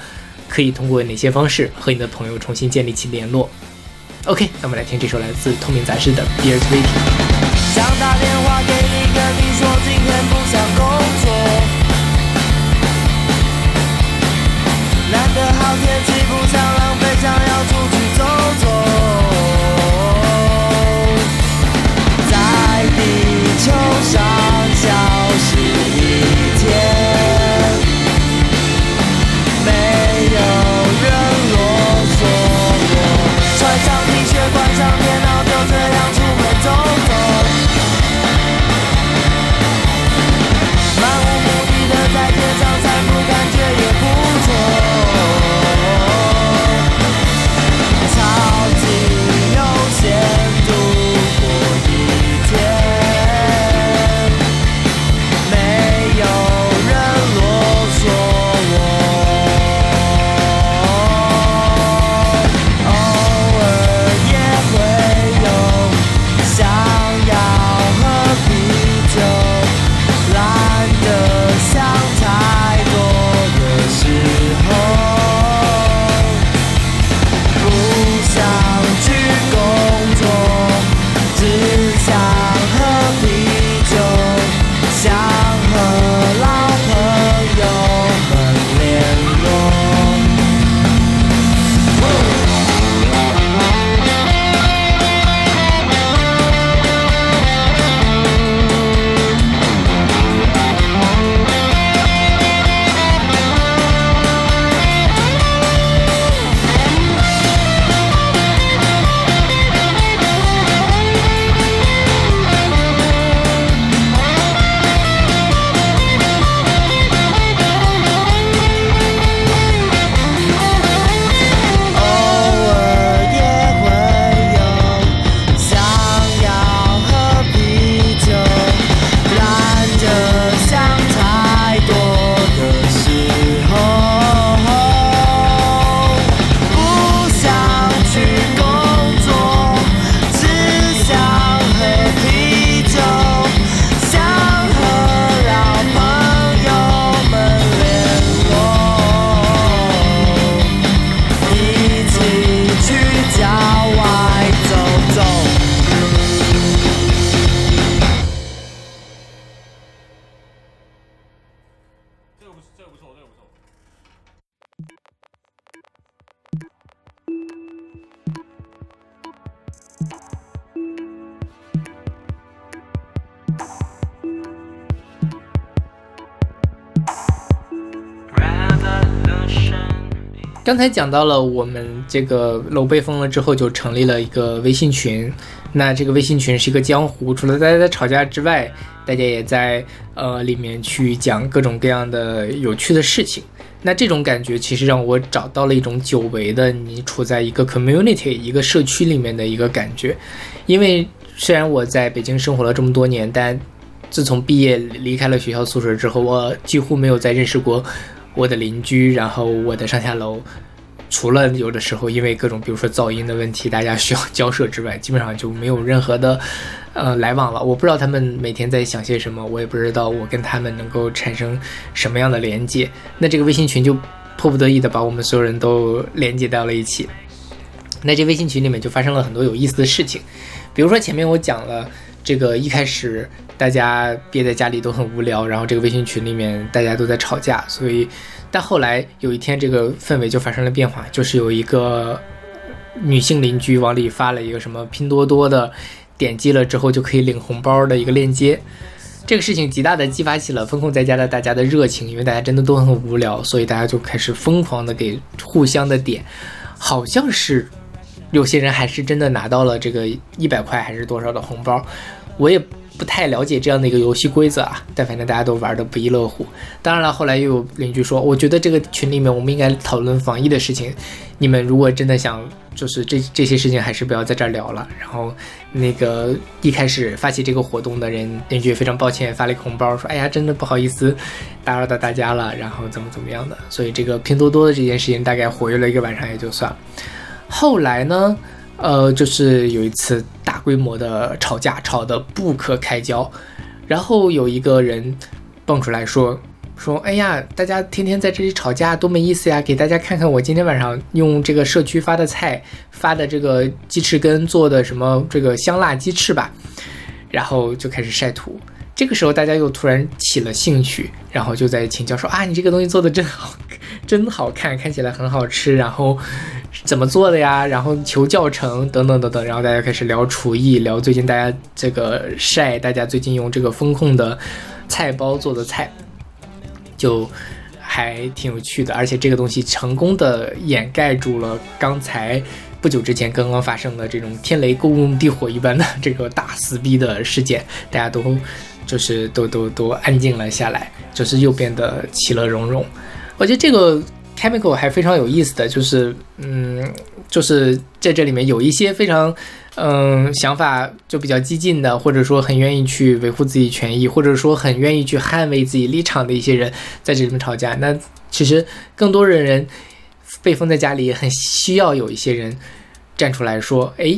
可以通过哪些方式和你的朋友重新建立起联络。OK，那我们来听这首来自透明杂志的《Beers Waiting》。想打电话给刚才讲到了我们这个楼被封了之后，就成立了一个微信群。那这个微信群是一个江湖，除了大家在吵架之外，大家也在呃里面去讲各种各样的有趣的事情。那这种感觉其实让我找到了一种久违的你处在一个 community 一个社区里面的一个感觉。因为虽然我在北京生活了这么多年，但自从毕业离开了学校宿舍之后，我几乎没有再认识过我的邻居，然后我的上下楼。除了有的时候因为各种比如说噪音的问题，大家需要交涉之外，基本上就没有任何的呃来往了。我不知道他们每天在想些什么，我也不知道我跟他们能够产生什么样的连接。那这个微信群就迫不得已的把我们所有人都连接到了一起。那这微信群里面就发生了很多有意思的事情，比如说前面我讲了这个一开始大家憋在家里都很无聊，然后这个微信群里面大家都在吵架，所以但后来有一天这个氛围就发生了变化，就是有一个女性邻居往里发了一个什么拼多多的，点击了之后就可以领红包的一个链接。这个事情极大的激发起了风控在家的大家的热情，因为大家真的都很无聊，所以大家就开始疯狂的给互相的点，好像是有些人还是真的拿到了这个一百块还是多少的红包，我也不太了解这样的一个游戏规则啊，但反正大家都玩的不亦乐乎。当然了，后来又有邻居说，我觉得这个群里面我们应该讨论防疫的事情，你们如果真的想就是这这些事情，还是不要在这儿聊了。然后那个一开始发起这个活动的人，邻居也非常抱歉，发了一个红包，说：“哎呀，真的不好意思，打扰到大家了。”然后怎么怎么样的，所以这个拼多多的这件事情大概活跃了一个晚上也就算了。后来呢，呃，就是有一次大规模的吵架，吵得不可开交，然后有一个人蹦出来说。说，哎呀，大家天天在这里吵架多没意思呀！给大家看看我今天晚上用这个社区发的菜发的这个鸡翅根做的什么这个香辣鸡翅吧，然后就开始晒图。这个时候大家又突然起了兴趣，然后就在请教说啊，你这个东西做的真好，真好看，看起来很好吃，然后怎么做的呀？然后求教程等等等等，然后大家开始聊厨艺，聊最近大家这个晒，大家最近用这个风控的菜包做的菜。就还挺有趣的，而且这个东西成功的掩盖住了刚才不久之前刚刚发生的这种天雷勾动地火一般的这个大撕逼的事件，大家都就是都都都安静了下来，就是又变得其乐融融。我觉得这个 chemical 还非常有意思的就是，嗯，就是在这里面有一些非常。嗯，想法就比较激进的，或者说很愿意去维护自己权益，或者说很愿意去捍卫自己立场的一些人，在这里面吵架。那其实更多的人被封在家里，很需要有一些人站出来说：“哎，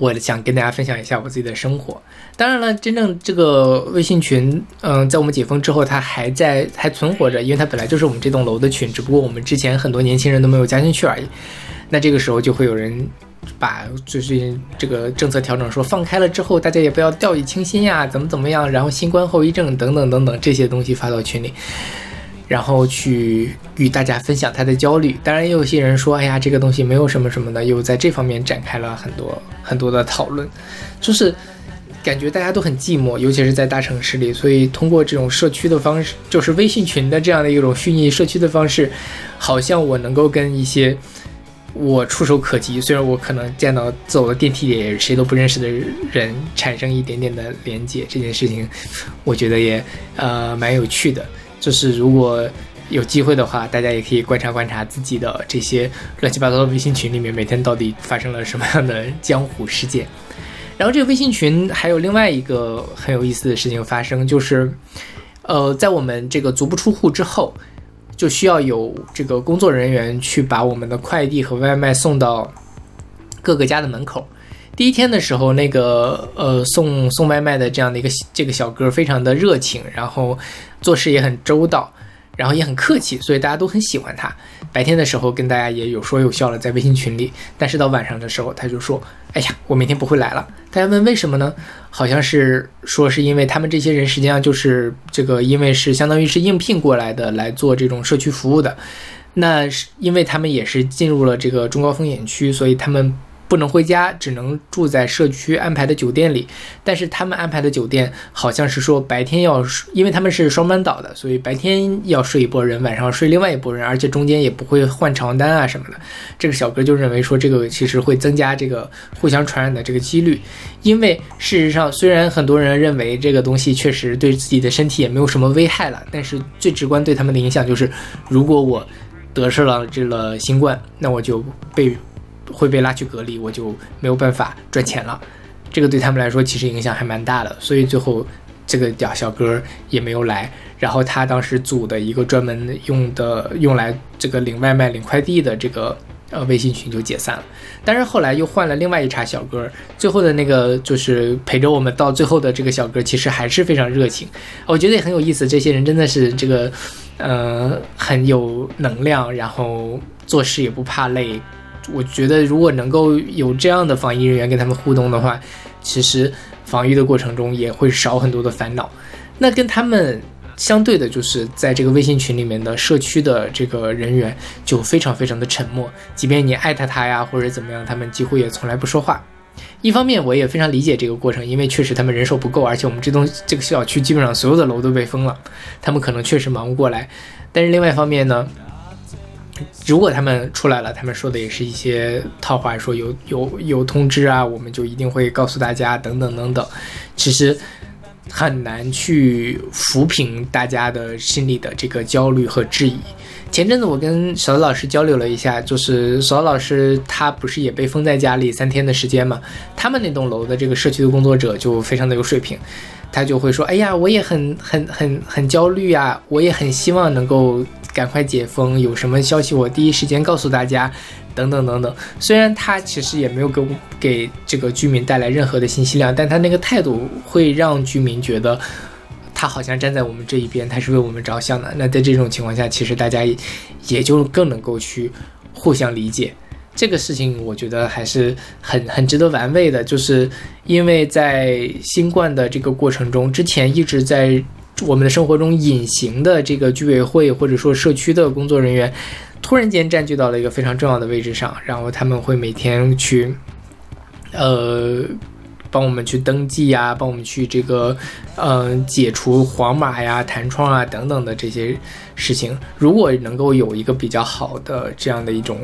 我想跟大家分享一下我自己的生活。”当然了，真正这个微信群，嗯，在我们解封之后，它还在还存活着，因为它本来就是我们这栋楼的群，只不过我们之前很多年轻人都没有加进去而已。那这个时候就会有人。把就是这个政策调整说放开了之后，大家也不要掉以轻心呀，怎么怎么样，然后新冠后遗症等等等等这些东西发到群里，然后去与大家分享他的焦虑。当然，也有些人说，哎呀，这个东西没有什么什么的，又在这方面展开了很多很多的讨论，就是感觉大家都很寂寞，尤其是在大城市里。所以通过这种社区的方式，就是微信群的这样的一种虚拟社区的方式，好像我能够跟一些。我触手可及，虽然我可能见到走的电梯里谁都不认识的人，产生一点点的连接，这件事情，我觉得也呃蛮有趣的。就是如果有机会的话，大家也可以观察观察自己的这些乱七八糟的微信群里面，每天到底发生了什么样的 江湖事件。然后这个微信群还有另外一个很有意思的事情发生，就是呃在我们这个足不出户之后。就需要有这个工作人员去把我们的快递和外卖送到各个家的门口。第一天的时候，那个呃送送外卖的这样的一个这个小哥非常的热情，然后做事也很周到。然后也很客气，所以大家都很喜欢他。白天的时候跟大家也有说有笑了，在微信群里。但是到晚上的时候，他就说：“哎呀，我明天不会来了。”大家问为什么呢？好像是说是因为他们这些人实际上就是这个，因为是相当于是应聘过来的来做这种社区服务的。那是因为他们也是进入了这个中高风险区，所以他们。不能回家，只能住在社区安排的酒店里。但是他们安排的酒店好像是说白天要，因为他们是双班倒的，所以白天要睡一波人，晚上睡另外一波人，而且中间也不会换床单啊什么的。这个小哥就认为说，这个其实会增加这个互相传染的这个几率。因为事实上，虽然很多人认为这个东西确实对自己的身体也没有什么危害了，但是最直观对他们的影响就是，如果我得上了这个新冠，那我就被。会被拉去隔离，我就没有办法赚钱了。这个对他们来说其实影响还蛮大的，所以最后这个屌小哥也没有来。然后他当时组的一个专门用的用来这个领外卖、领快递的这个呃微信群就解散了。但是后来又换了另外一茬小哥，最后的那个就是陪着我们到最后的这个小哥，其实还是非常热情。我觉得也很有意思，这些人真的是这个呃很有能量，然后做事也不怕累。我觉得如果能够有这样的防疫人员跟他们互动的话，其实防疫的过程中也会少很多的烦恼。那跟他们相对的，就是在这个微信群里面的社区的这个人员就非常非常的沉默，即便你艾特他呀或者怎么样，他们几乎也从来不说话。一方面我也非常理解这个过程，因为确实他们人手不够，而且我们这栋这个小区基本上所有的楼都被封了，他们可能确实忙不过来。但是另外一方面呢，如果他们出来了，他们说的也是一些套话，说有有有通知啊，我们就一定会告诉大家等等等等。其实很难去抚平大家的心里的这个焦虑和质疑。前阵子我跟小老师交流了一下，就是小老师他不是也被封在家里三天的时间嘛？他们那栋楼的这个社区的工作者就非常的有水平，他就会说：“哎呀，我也很很很很焦虑啊，我也很希望能够赶快解封，有什么消息我第一时间告诉大家，等等等等。”虽然他其实也没有给我给这个居民带来任何的信息量，但他那个态度会让居民觉得。他好像站在我们这一边，他是为我们着想的。那在这种情况下，其实大家也也就更能够去互相理解这个事情。我觉得还是很很值得玩味的，就是因为在新冠的这个过程中，之前一直在我们的生活中隐形的这个居委会或者说社区的工作人员，突然间占据到了一个非常重要的位置上，然后他们会每天去，呃。帮我们去登记呀，帮我们去这个，嗯，解除黄码呀、弹窗啊等等的这些事情。如果能够有一个比较好的这样的一种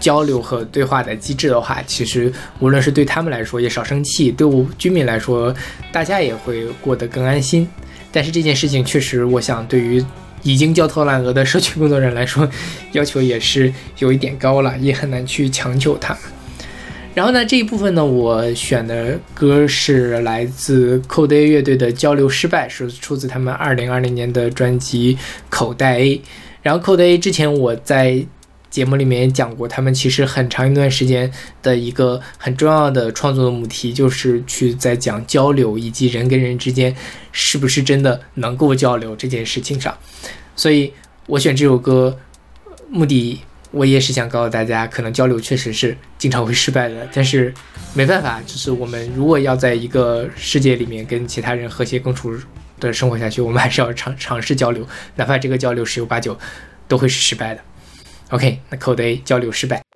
交流和对话的机制的话，其实无论是对他们来说也少生气，对我居民来说，大家也会过得更安心。但是这件事情确实，我想对于已经焦头烂额的社区工作人员来说，要求也是有一点高了，也很难去强求他们。然后呢，这一部分呢，我选的歌是来自 Code A 乐队的《交流失败》，是出自他们二零二零年的专辑《口袋 A》。然后 Code A 之前我在节目里面也讲过，他们其实很长一段时间的一个很重要的创作的母题，就是去在讲交流以及人跟人之间是不是真的能够交流这件事情上。所以我选这首歌目的。我也是想告诉大家，可能交流确实是经常会失败的，但是没办法，就是我们如果要在一个世界里面跟其他人和谐共处的生活下去，我们还是要尝尝试交流，哪怕这个交流十有八九都会是失败的。OK，那 Code A 交流失败。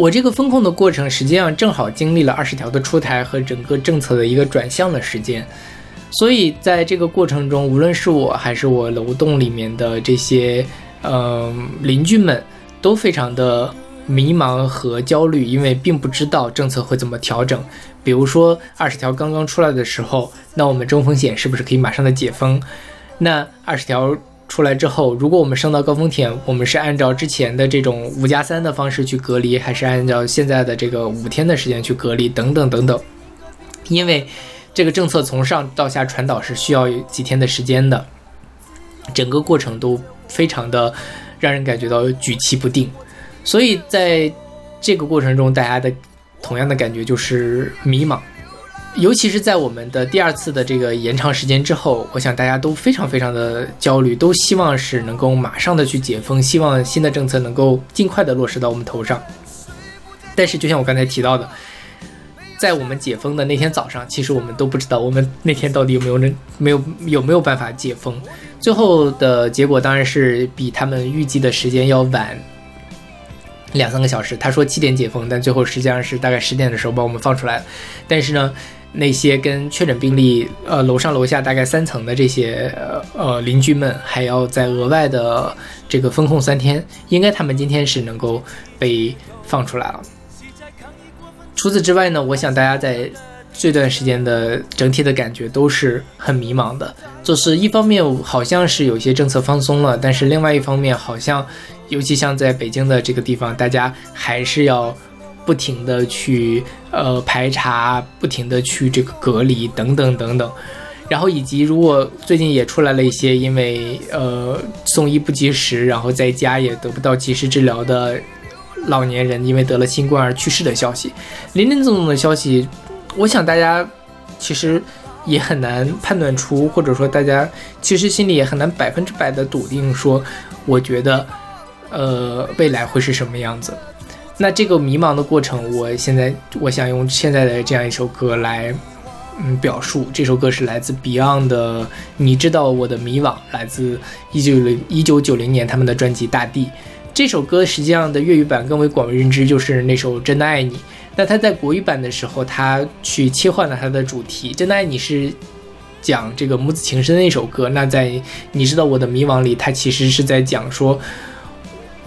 我这个风控的过程，实际上正好经历了二十条的出台和整个政策的一个转向的时间，所以在这个过程中，无论是我还是我楼栋里面的这些呃邻居们，都非常的迷茫和焦虑，因为并不知道政策会怎么调整。比如说二十条刚刚出来的时候，那我们中风险是不是可以马上的解封？那二十条出来之后，如果我们升到高峰点，我们是按照之前的这种五加三的方式去隔离，还是按照现在的这个五天的时间去隔离？等等等等。因为这个政策从上到下传导是需要几天的时间的，整个过程都非常的让人感觉到举棋不定，所以在这个过程中，大家的。同样的感觉就是迷茫，尤其是在我们的第二次的这个延长时间之后，我想大家都非常非常的焦虑，都希望是能够马上的去解封，希望新的政策能够尽快的落实到我们头上。但是就像我刚才提到的，在我们解封的那天早上，其实我们都不知道我们那天到底有没有能没有有没有办法解封。最后的结果当然是比他们预计的时间要晚。两三个小时，他说七点解封，但最后实际上是大概十点的时候把我们放出来。但是呢，那些跟确诊病例呃楼上楼下大概三层的这些呃邻居们，还要再额外的这个封控三天，应该他们今天是能够被放出来了。除此之外呢，我想大家在这段时间的整体的感觉都是很迷茫的，就是一方面好像是有些政策放松了，但是另外一方面好像。尤其像在北京的这个地方，大家还是要不停的去呃排查，不停的去这个隔离等等等等，然后以及如果最近也出来了一些因为呃送医不及时，然后在家也得不到及时治疗的老年人，因为得了新冠而去世的消息，林林总总的消息，我想大家其实也很难判断出，或者说大家其实心里也很难百分之百的笃定说，我觉得。呃，未来会是什么样子？那这个迷茫的过程，我现在我想用现在的这样一首歌来，嗯，表述。这首歌是来自 Beyond 的《你知道我的迷惘》，来自一九零一九九零年他们的专辑《大地》。这首歌实际上的粤语版更为广为人知，就是那首《真的爱你》。那他在国语版的时候，他去切换了他的主题，《真的爱你》是讲这个母子情深的一首歌。那在《你知道我的迷惘》里，他其实是在讲说。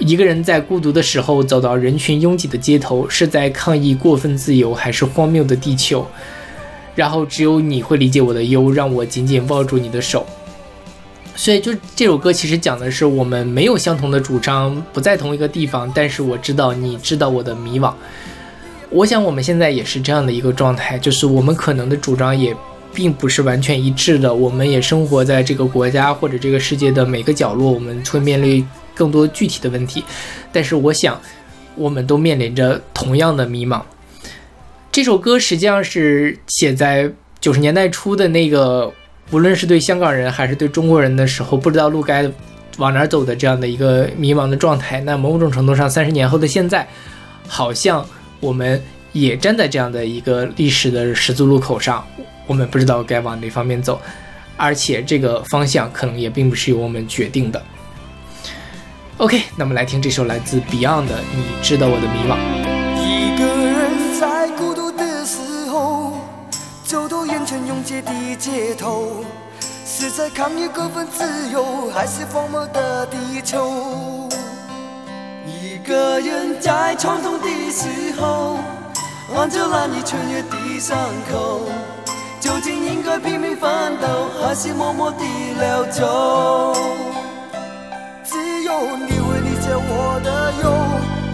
一个人在孤独的时候走到人群拥挤的街头，是在抗议过分自由，还是荒谬的地球？然后只有你会理解我的忧，让我紧紧抱住你的手。所以，就这首歌其实讲的是我们没有相同的主张，不在同一个地方，但是我知道你知道我的迷惘。我想我们现在也是这样的一个状态，就是我们可能的主张也并不是完全一致的。我们也生活在这个国家或者这个世界的每个角落，我们会面临。更多具体的问题，但是我想，我们都面临着同样的迷茫。这首歌实际上是写在九十年代初的那个，无论是对香港人还是对中国人的时候，不知道路该往哪走的这样的一个迷茫的状态。那某种程度上，三十年后的现在，好像我们也站在这样的一个历史的十字路口上，我们不知道该往哪方面走，而且这个方向可能也并不是由我们决定的。OK，那么来听这首来自 Beyond 的《你知道我的迷惘》。一个人在孤独的时候，走到人群拥挤的街头，是在抗议过分自由，还是荒漠的地球？一个人在创痛的时候，望着难以痊愈的伤口，究竟应该拼命奋斗，还是默默地溜走？有你会理解我的忧，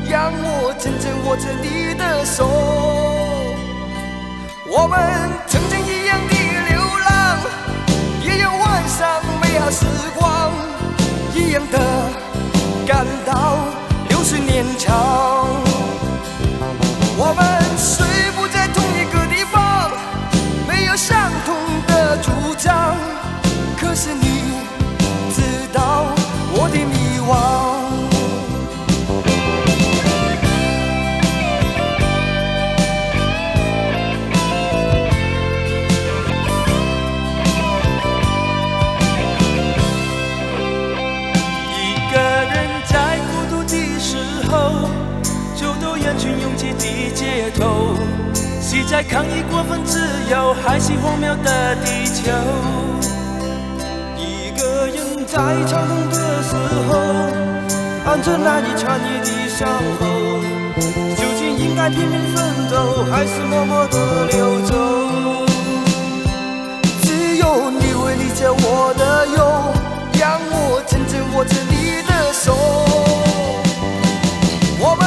让我紧紧握着你的手。我们曾经一样的流浪，也有晚上美好时光，一样的感到流水年长。头，是在抗议过分自由，还是荒谬的地球？一个人在长痛的时候，按着难以痊愈的伤口，究竟应该拼命奋斗，还是默默的流走？只有你会理解我的忧，让我紧紧握着你的手。我们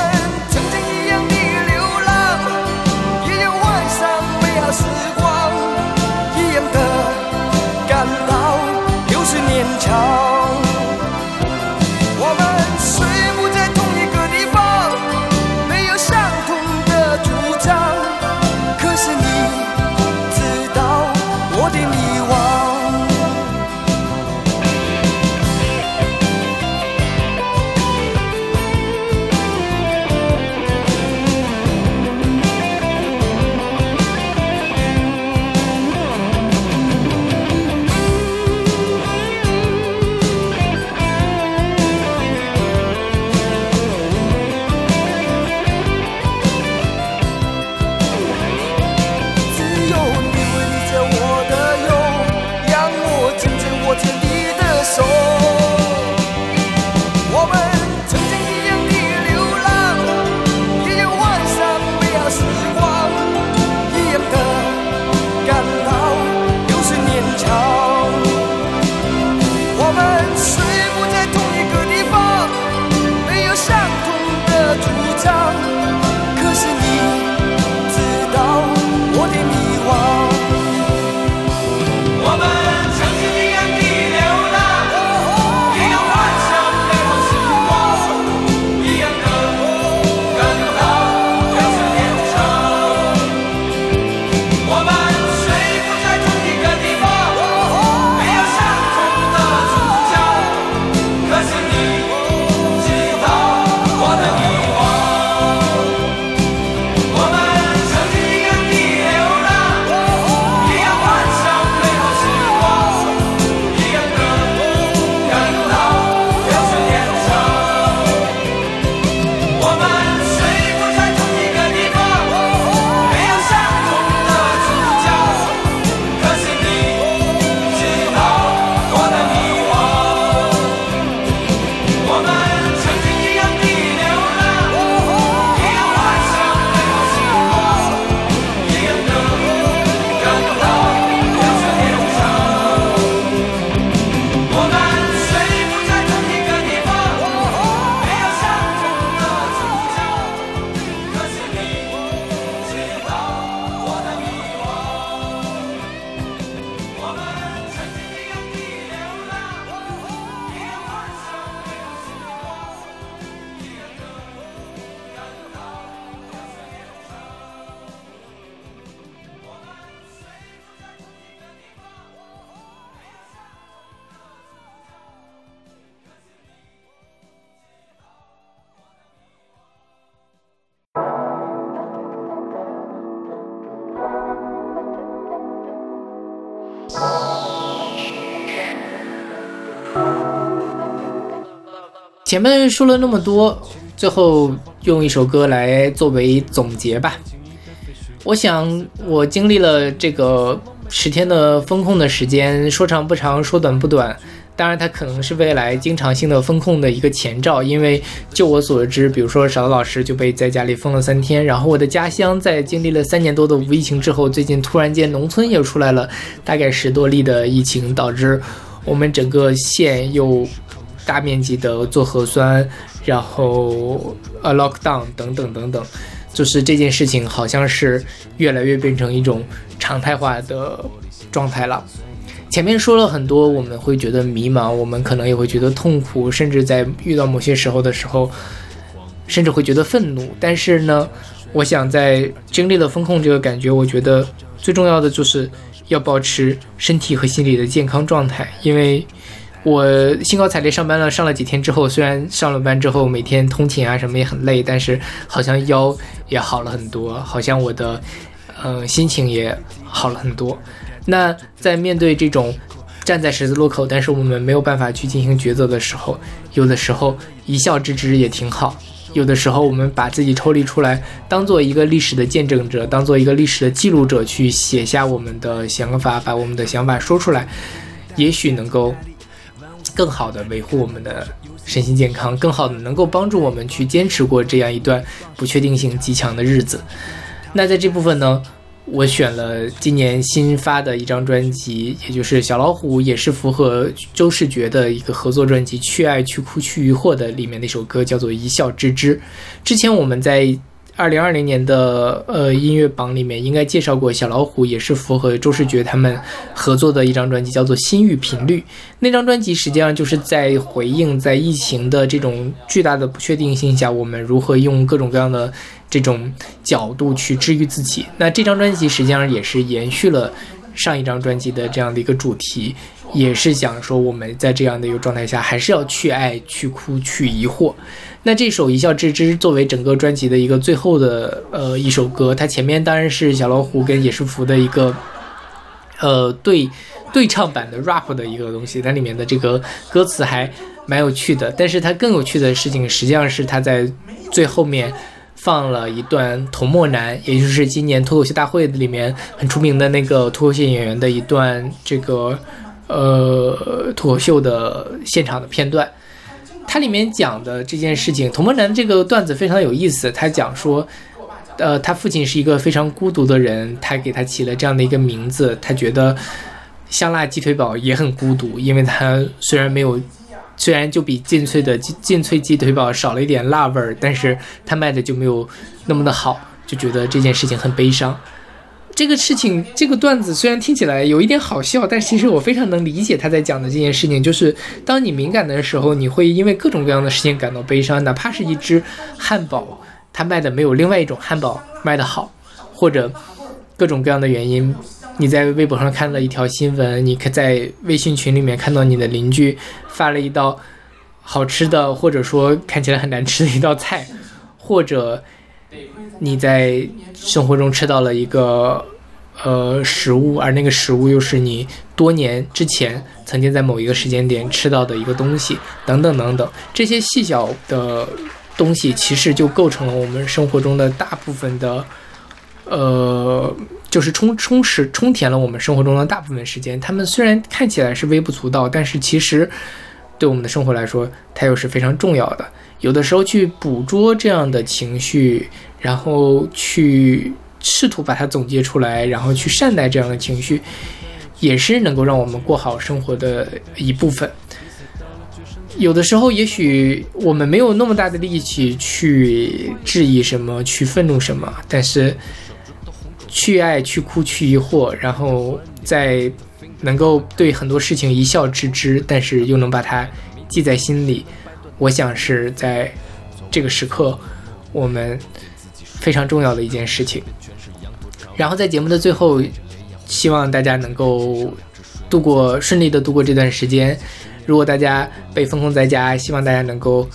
前面说了那么多，最后用一首歌来作为总结吧。我想，我经历了这个十天的风控的时间，说长不长，说短不短。当然，它可能是未来经常性的风控的一个前兆，因为就我所知，比如说勺子老师就被在家里封了三天，然后我的家乡在经历了三年多的无疫情之后，最近突然间农村又出来了大概十多例的疫情，导致我们整个县又大面积的做核酸，然后呃 lockdown 等等等等，就是这件事情好像是越来越变成一种常态化的状态了。前面说了很多，我们会觉得迷茫，我们可能也会觉得痛苦，甚至在遇到某些时候的时候，甚至会觉得愤怒。但是呢，我想在经历了风控这个感觉，我觉得最重要的就是要保持身体和心理的健康状态，因为我兴高采烈上班了，上了几天之后，虽然上了班之后每天通勤啊什么也很累，但是好像腰也好了很多，好像我的呃心情也好了很多。那在面对这种站在十字路口，但是我们没有办法去进行抉择的时候，有的时候一笑置之也挺好。有的时候，我们把自己抽离出来，当做一个历史的见证者，当做一个历史的记录者，去写下我们的想法，把我们的想法说出来，也许能够更好的维护我们的身心健康，更好的能够帮助我们去坚持过这样一段不确定性极强的日子。那在这部分呢，我选了今年新发的一张专辑，也就是小老虎也是符合周世觉的一个合作专辑《去爱去哭去疑惑》的里面那首歌叫做《一笑置之》。之前我们在二零二零年的呃音乐榜里面应该介绍过，小老虎也是符合周世觉他们合作的一张专辑，叫做《心域频率》。那张专辑实际上就是在回应在疫情的这种巨大的不确定性下，我们如何用各种各样的这种角度去治愈自己。那这张专辑实际上也是延续了上一张专辑的这样的一个主题，也是想说我们在这样的一个状态下，还是要去爱、去哭、去疑惑。那这首《一笑置之》作为整个专辑的一个最后的呃一首歌，它前面当然是小老虎跟野是福的一个呃对对唱版的 rap 的一个东西，它里面的这个歌词还蛮有趣的。但是它更有趣的事情，实际上是它在最后面放了一段童漠男，也就是今年脱口秀大会里面很出名的那个脱口秀演员的一段这个呃脱口秀的现场的片段。它里面讲的这件事情，童漠男这个段子非常有意思。他讲说，呃，他父亲是一个非常孤独的人，他给他起了这样的一个名字。他觉得香辣鸡腿堡也很孤独，因为他虽然没有，虽然就比劲脆的劲脆鸡腿堡少了一点辣味儿，但是他卖的就没有那么的好，就觉得这件事情很悲伤。这个事情，这个段子虽然听起来有一点好笑，但其实我非常能理解他在讲的这件事。情，就是当你敏感的时候，你会因为各种各样的事情感到悲伤，哪怕是一只汉堡，它卖的没有另外一种汉堡卖的好，或者各种各样的原因，你在微博上看了一条新闻，你可在微信群里面看到你的邻居发了一道好吃的，或者说看起来很难吃的一道菜，或者你在生活中吃到了一个呃食物，而那个食物又是你多年之前曾经在某一个时间点吃到的一个东西，等等等等，这些细小的东西其实就构成了我们生活中的大部分的，呃，就是充充实充填了我们生活中的大部分时间。它们虽然看起来是微不足道，但是其实对我们的生活来说，它又是非常重要的。有的时候去捕捉这样的情绪，然后去试图把它总结出来，然后去善待这样的情绪，也是能够让我们过好生活的一部分。有的时候，也许我们没有那么大的力气去质疑什么，去愤怒什么，但是去爱、去哭、去疑惑，然后在能够对很多事情一笑置之，但是又能把它记在心里。我想是在这个时刻，我们非常重要的一件事情。然后在节目的最后，希望大家能够度过顺利的度过这段时间。如果大家被封控在家，希望大家能够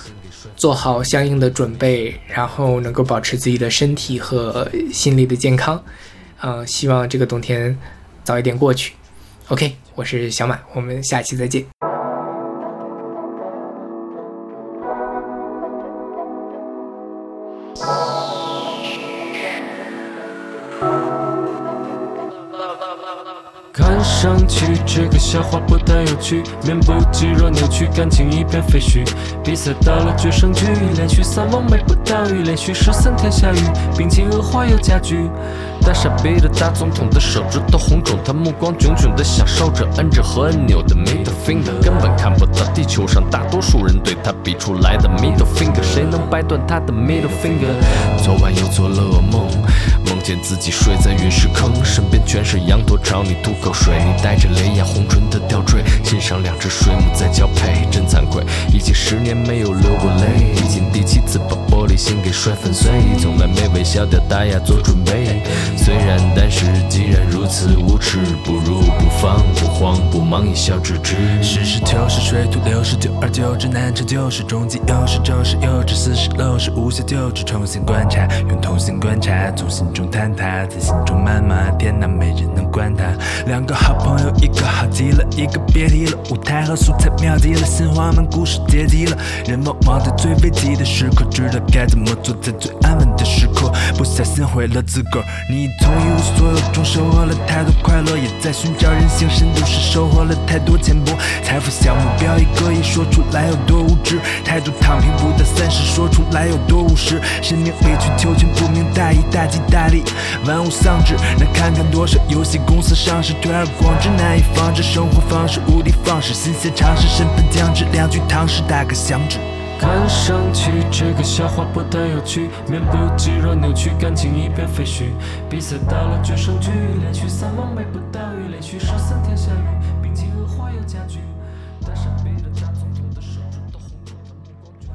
做好相应的准备，然后能够保持自己的身体和心理的健康。嗯、希望这个冬天早一点过去。OK，我是小马，我们下期再见。这个笑话不太有趣，面部肌肉扭曲，感情一片废墟。比赛到了决胜局，连续三轮没捕到鱼，连续十三天下雨，病情恶化又加剧。大傻逼的大总统的手指头红肿，他目光炯炯的享受着按着和按钮的 middle finger，根本看不到地球上大多数人对他比出来的 middle finger，谁能掰断他的 middle finger？昨晚又做了噩梦，梦见自己睡在陨石坑，身边全是羊驼朝你吐口水，你带着泪眼红唇的吊坠，欣赏两只水母在交配，真惭愧，已经十年没有流过泪，已经第七次把玻璃心给摔粉碎，从来没微笑掉大牙做准备。虽然，但是既然如此无耻，不如不慌不慌不忙一笑置之。实事求是，水土流失，久而久之难成就是。终极有时就是幼稚，似是陋室，无效就只重新观察，用同心观察，从心中坍塌，在心中谩骂。天哪，没人能管他。两个好朋友，一个好极了，一个别提了。舞台和素材妙极了，新华门故事结集了。人往往在最危急的时刻，知道该怎么做，在最安稳的时刻，不小心毁了自个儿。你从一无所有中收获了太多快乐，也在寻找人性深度时收获了太多浅薄。财富小目标一个一说出来有多无知，态度躺平不到三十说出来有多务实。生命委曲求全不明大义大吉大利，万物丧志。那看看多少游戏公司上市，推而广之，难以防止生活方式无的放矢，新鲜尝试，身份降智，两句唐诗打个响指。看上去这个笑话不太有趣，面部肌肉扭曲，感情一片废墟。比赛到了决胜局，连续三轮没捕到雨，连续十三天下雨，病情恶化又加剧。大山背了大总统的手指都红肿的目光卷。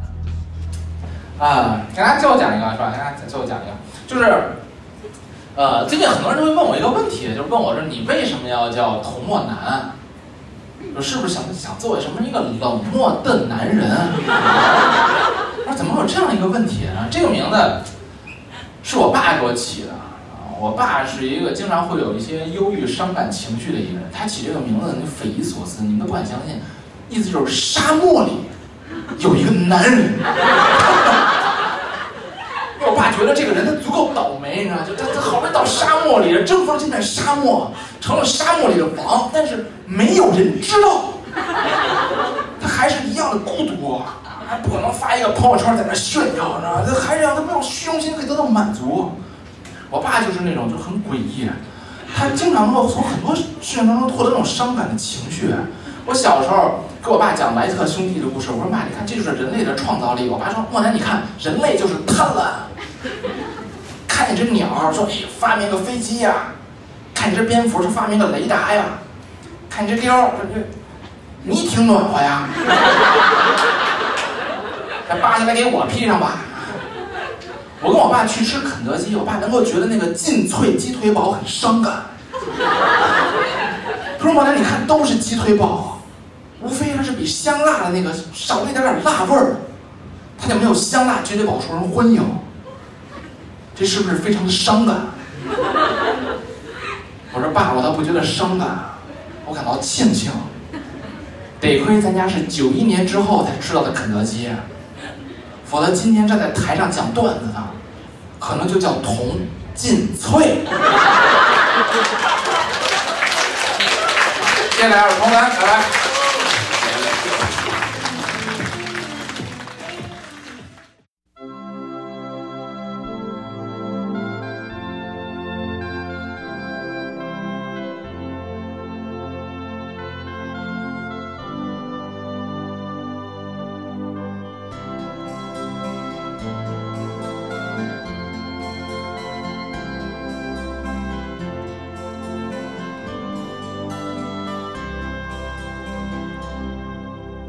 啊，给大家最后讲一个是吧？给大家最后讲一个，就是，呃，最近很多人都会问我一个问题，就是问我说你为什么要叫童墨男？我是不是想想作为什么一个冷漠的男人？我说怎么会有这样一个问题呢？这个名字是我爸给我起的。我爸是一个经常会有一些忧郁、伤感情绪的一个人，他起这个名字你匪夷所思，你们都不敢相信。意思就是沙漠里有一个男人。我爸觉得这个人他足够倒霉，你知道吗？就他他好不容易到沙漠里，征服了这片沙漠，成了沙漠里的王，但是没有人知道，他还是一样的孤独，还不可能发一个朋友圈在那炫耀，你知道吗？他还是让他没有虚荣心可以得到满足。我爸就是那种就很诡异，他经常能够从很多事情当中获得那种伤感的情绪。我小时候给我爸讲莱特兄弟的故事，我说妈，你看这就是人类的创造力。我爸说莫南，你看人类就是贪婪。看见这鸟说，哎，发明个飞机呀、看见这蝙蝠说发明个雷达呀；看见只貂说这你挺暖和呀。这扒下来给我披上吧。我跟我爸去吃肯德基，我爸能够觉得那个劲脆鸡腿堡很伤感。他说：“莫南，你看都是鸡腿堡，无非它是比香辣的那个少了一点点辣味儿，它就没有香辣鸡腿堡受人欢迎。这是不是非常的伤感？”我说：“爸，我倒不觉得伤感，我感到庆幸。得亏咱家是九一年之后才吃到的肯德基，否则今天站在台上讲段子的，可能就叫童劲脆。”接下来，我是童楠，拜拜。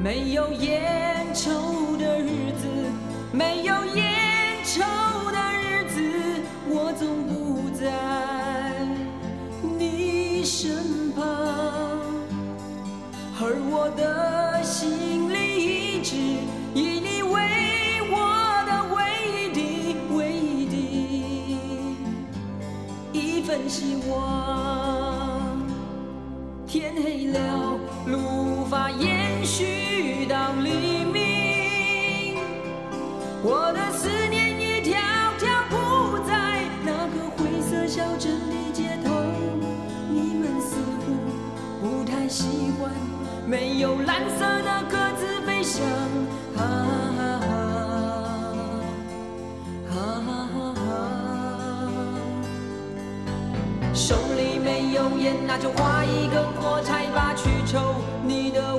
没有烟抽的日子，没没有蓝色的鸽子飞翔。啊啊啊啊手里没有烟，那就划一根火柴吧，去抽你的